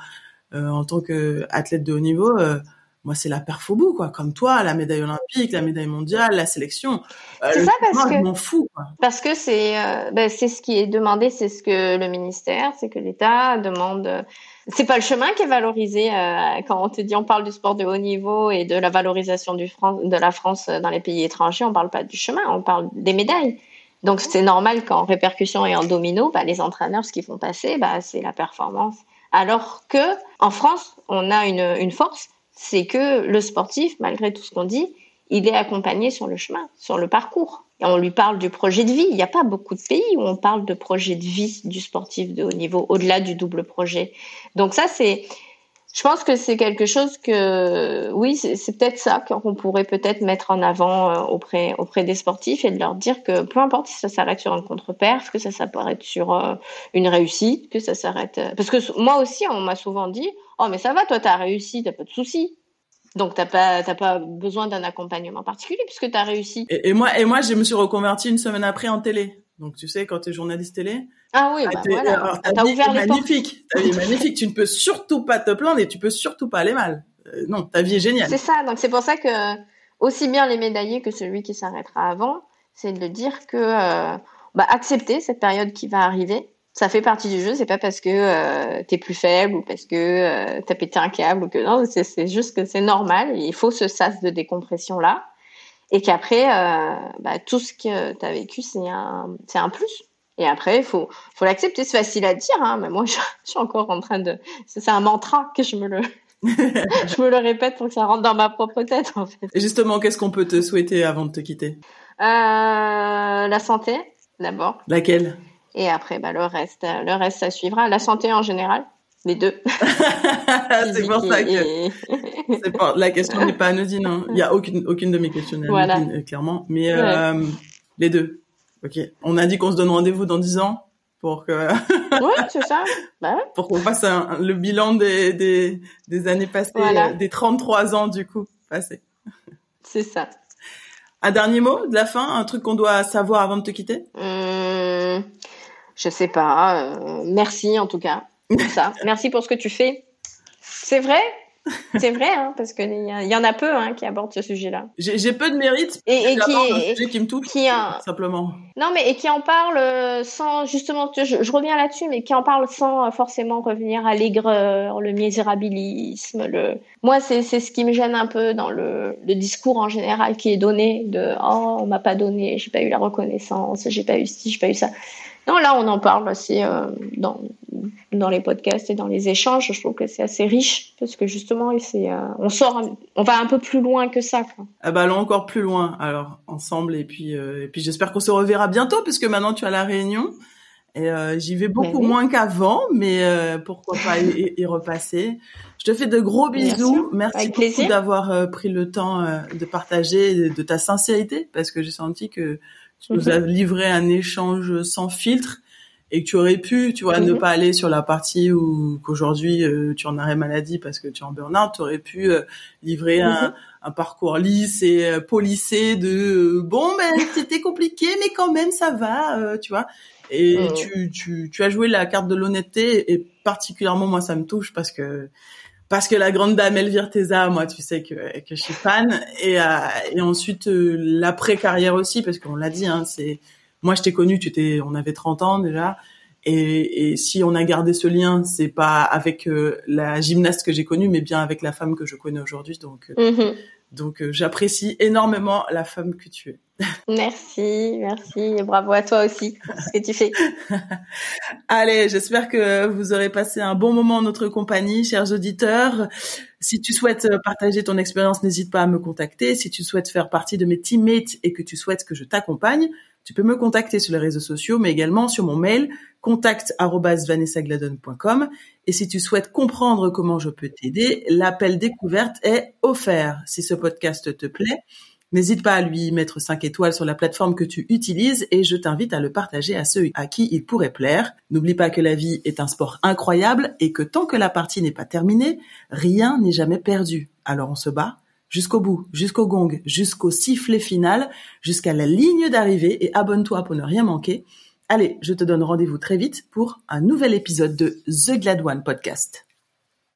euh, en tant qu'athlète de haut niveau, euh, moi c'est la perf au bout, quoi. Comme toi, la médaille olympique, la médaille mondiale, la sélection. c'est ça parce que je m'en fous. Quoi. Parce que c'est ben, c'est ce qui est demandé, c'est ce que le ministère, c'est que l'État demande c'est pas le chemin qui est valorisé euh, quand on te dit on parle du sport de haut niveau et de la valorisation du de la France dans les pays étrangers, on parle pas du chemin, on parle des médailles. Donc c'est normal qu'en répercussion et en domino, bah, les entraîneurs ce qu'ils font passer, bah, c'est la performance. Alors que en France, on a une, une force, c'est que le sportif, malgré tout ce qu'on dit, il est accompagné sur le chemin, sur le parcours on lui parle du projet de vie. Il n'y a pas beaucoup de pays où on parle de projet de vie du sportif de haut niveau, au-delà du double projet. Donc ça, c'est, je pense que c'est quelque chose que, oui, c'est peut-être ça qu'on pourrait peut-être mettre en avant euh, auprès, auprès des sportifs et de leur dire que peu importe si ça s'arrête sur un contre-perf, que ça s'arrête sur euh, une réussite, que ça s'arrête. Euh, parce que moi aussi, on m'a souvent dit, oh mais ça va, toi t'as réussi, t'as pas de soucis. Donc t'as pas t'as pas besoin d'un accompagnement particulier puisque tu as réussi. Et, moi et moi je me suis reconvertie une semaine après en télé. Donc tu sais quand tu es journaliste télé. Ah oui, bah voilà. T'as ouvert les magnifique. Ta vie magnifique. Tu ne peux surtout pas te plaindre et tu peux surtout pas aller mal. Euh, non, ta vie est géniale. C'est ça. Donc c'est pour ça que aussi bien les médaillés que celui qui s'arrêtera avant, c'est de dire que euh, bah, accepter cette période qui va arriver ça fait partie du jeu. C'est pas parce que euh, t'es plus faible ou parce que euh, t'as pété un câble ou que non. C'est juste que c'est normal. Il faut ce sas de décompression là, et qu'après, euh, bah, tout ce que t'as vécu, c'est un, c'est un plus. Et après, il faut, faut l'accepter. C'est facile à dire, hein, mais moi, *laughs* je, suis encore en train de. C'est un mantra que je me le. *laughs* je me le répète pour que ça rentre dans ma propre tête, en fait. Et justement, qu'est-ce qu'on peut te souhaiter avant de te quitter? Euh, La santé, d'abord. Laquelle? Et après, bah, le reste, le reste, ça suivra. La santé en général, les deux. *laughs* c'est pour ça que la question n'est pas anodine. Hein. Il n'y a aucune, aucune de mes questions n'est anodine, clairement. Mais euh, les deux. Ok. On a dit qu'on se donne rendez-vous dans 10 ans pour que. *laughs* oui, c'est ça. Bah pour qu'on fasse le bilan des, des, des années passées, euh, des 33 ans du coup passés. C'est ça. Un dernier mot de la fin, un truc qu'on doit savoir avant de te quitter? Je sais pas. Euh, merci en tout cas pour ça. *laughs* merci pour ce que tu fais. C'est vrai, c'est vrai, hein, parce qu'il y, y, en a peu hein, qui abordent ce sujet-là. J'ai peu de mérite. Et, et qui, qui me touche, qui simplement. Non, mais et qui en parle euh, sans justement, je, je reviens là-dessus, mais qui en parle sans euh, forcément revenir à l'aigreur, le misérabilisme. Le... Moi, c'est ce qui me gêne un peu dans le, le, discours en général qui est donné de oh on m'a pas donné, j'ai pas eu la reconnaissance, j'ai pas eu ci, j'ai pas eu ça. Non, là, on en parle assez euh, dans, dans les podcasts et dans les échanges. Je trouve que c'est assez riche parce que justement, c'est, euh, on sort, on va un peu plus loin que ça. Quoi. Ah bah, allons encore plus loin, alors, ensemble. Et puis, euh, et puis j'espère qu'on se reverra bientôt puisque maintenant tu as la réunion. Et j'y vais beaucoup moins qu'avant, mais pourquoi pas y, repasser. Je te fais de gros bisous. Merci beaucoup d'avoir pris le temps de partager de ta sincérité parce que j'ai senti que tu nous as livré un échange sans filtre et que tu aurais pu, tu vois, ne mhm. pas aller sur la partie où qu'aujourd'hui euh, tu en arrêt maladie parce que tu es en burn-out, tu aurais pu euh, livrer un, mhm. un, parcours lisse et euh, polissé de bon ben c'était compliqué mais quand même ça va, tu vois. Et mhm. tu, tu, tu as joué la carte de l'honnêteté et particulièrement moi ça me touche parce que parce que la grande dame Elvire Teza, moi, tu sais que, que je suis fan. Et, et ensuite, l'après carrière aussi, parce qu'on l'a dit, hein, c'est moi, je t'ai connu, tu étais, on avait 30 ans déjà. Et, et, si on a gardé ce lien, c'est pas avec euh, la gymnaste que j'ai connue, mais bien avec la femme que je connais aujourd'hui. Donc, euh, mm-hmm. Donc euh, j'apprécie énormément la femme que tu es. Merci, merci, et bravo à toi aussi pour ce que tu fais. *laughs* Allez, j'espère que vous aurez passé un bon moment en notre compagnie, chers auditeurs. Si tu souhaites partager ton expérience, n'hésite pas à me contacter. Si tu souhaites faire partie de mes teammates et que tu souhaites que je t'accompagne, tu peux me contacter sur les réseaux sociaux, mais également sur mon mail contact@vanessagladon.com. Et si tu souhaites comprendre comment je peux t'aider, l'appel découverte est offert. Si ce podcast te plaît, n'hésite pas à lui mettre 5 étoiles sur la plateforme que tu utilises et je t'invite à le partager à ceux à qui il pourrait plaire. N'oublie pas que la vie est un sport incroyable et que tant que la partie n'est pas terminée, rien n'est jamais perdu. Alors on se bat jusqu'au bout, jusqu'au gong, jusqu'au sifflet final, jusqu'à la ligne d'arrivée et abonne-toi pour ne rien manquer. Allez, je te donne rendez-vous très vite pour un nouvel épisode de The Glad One Podcast.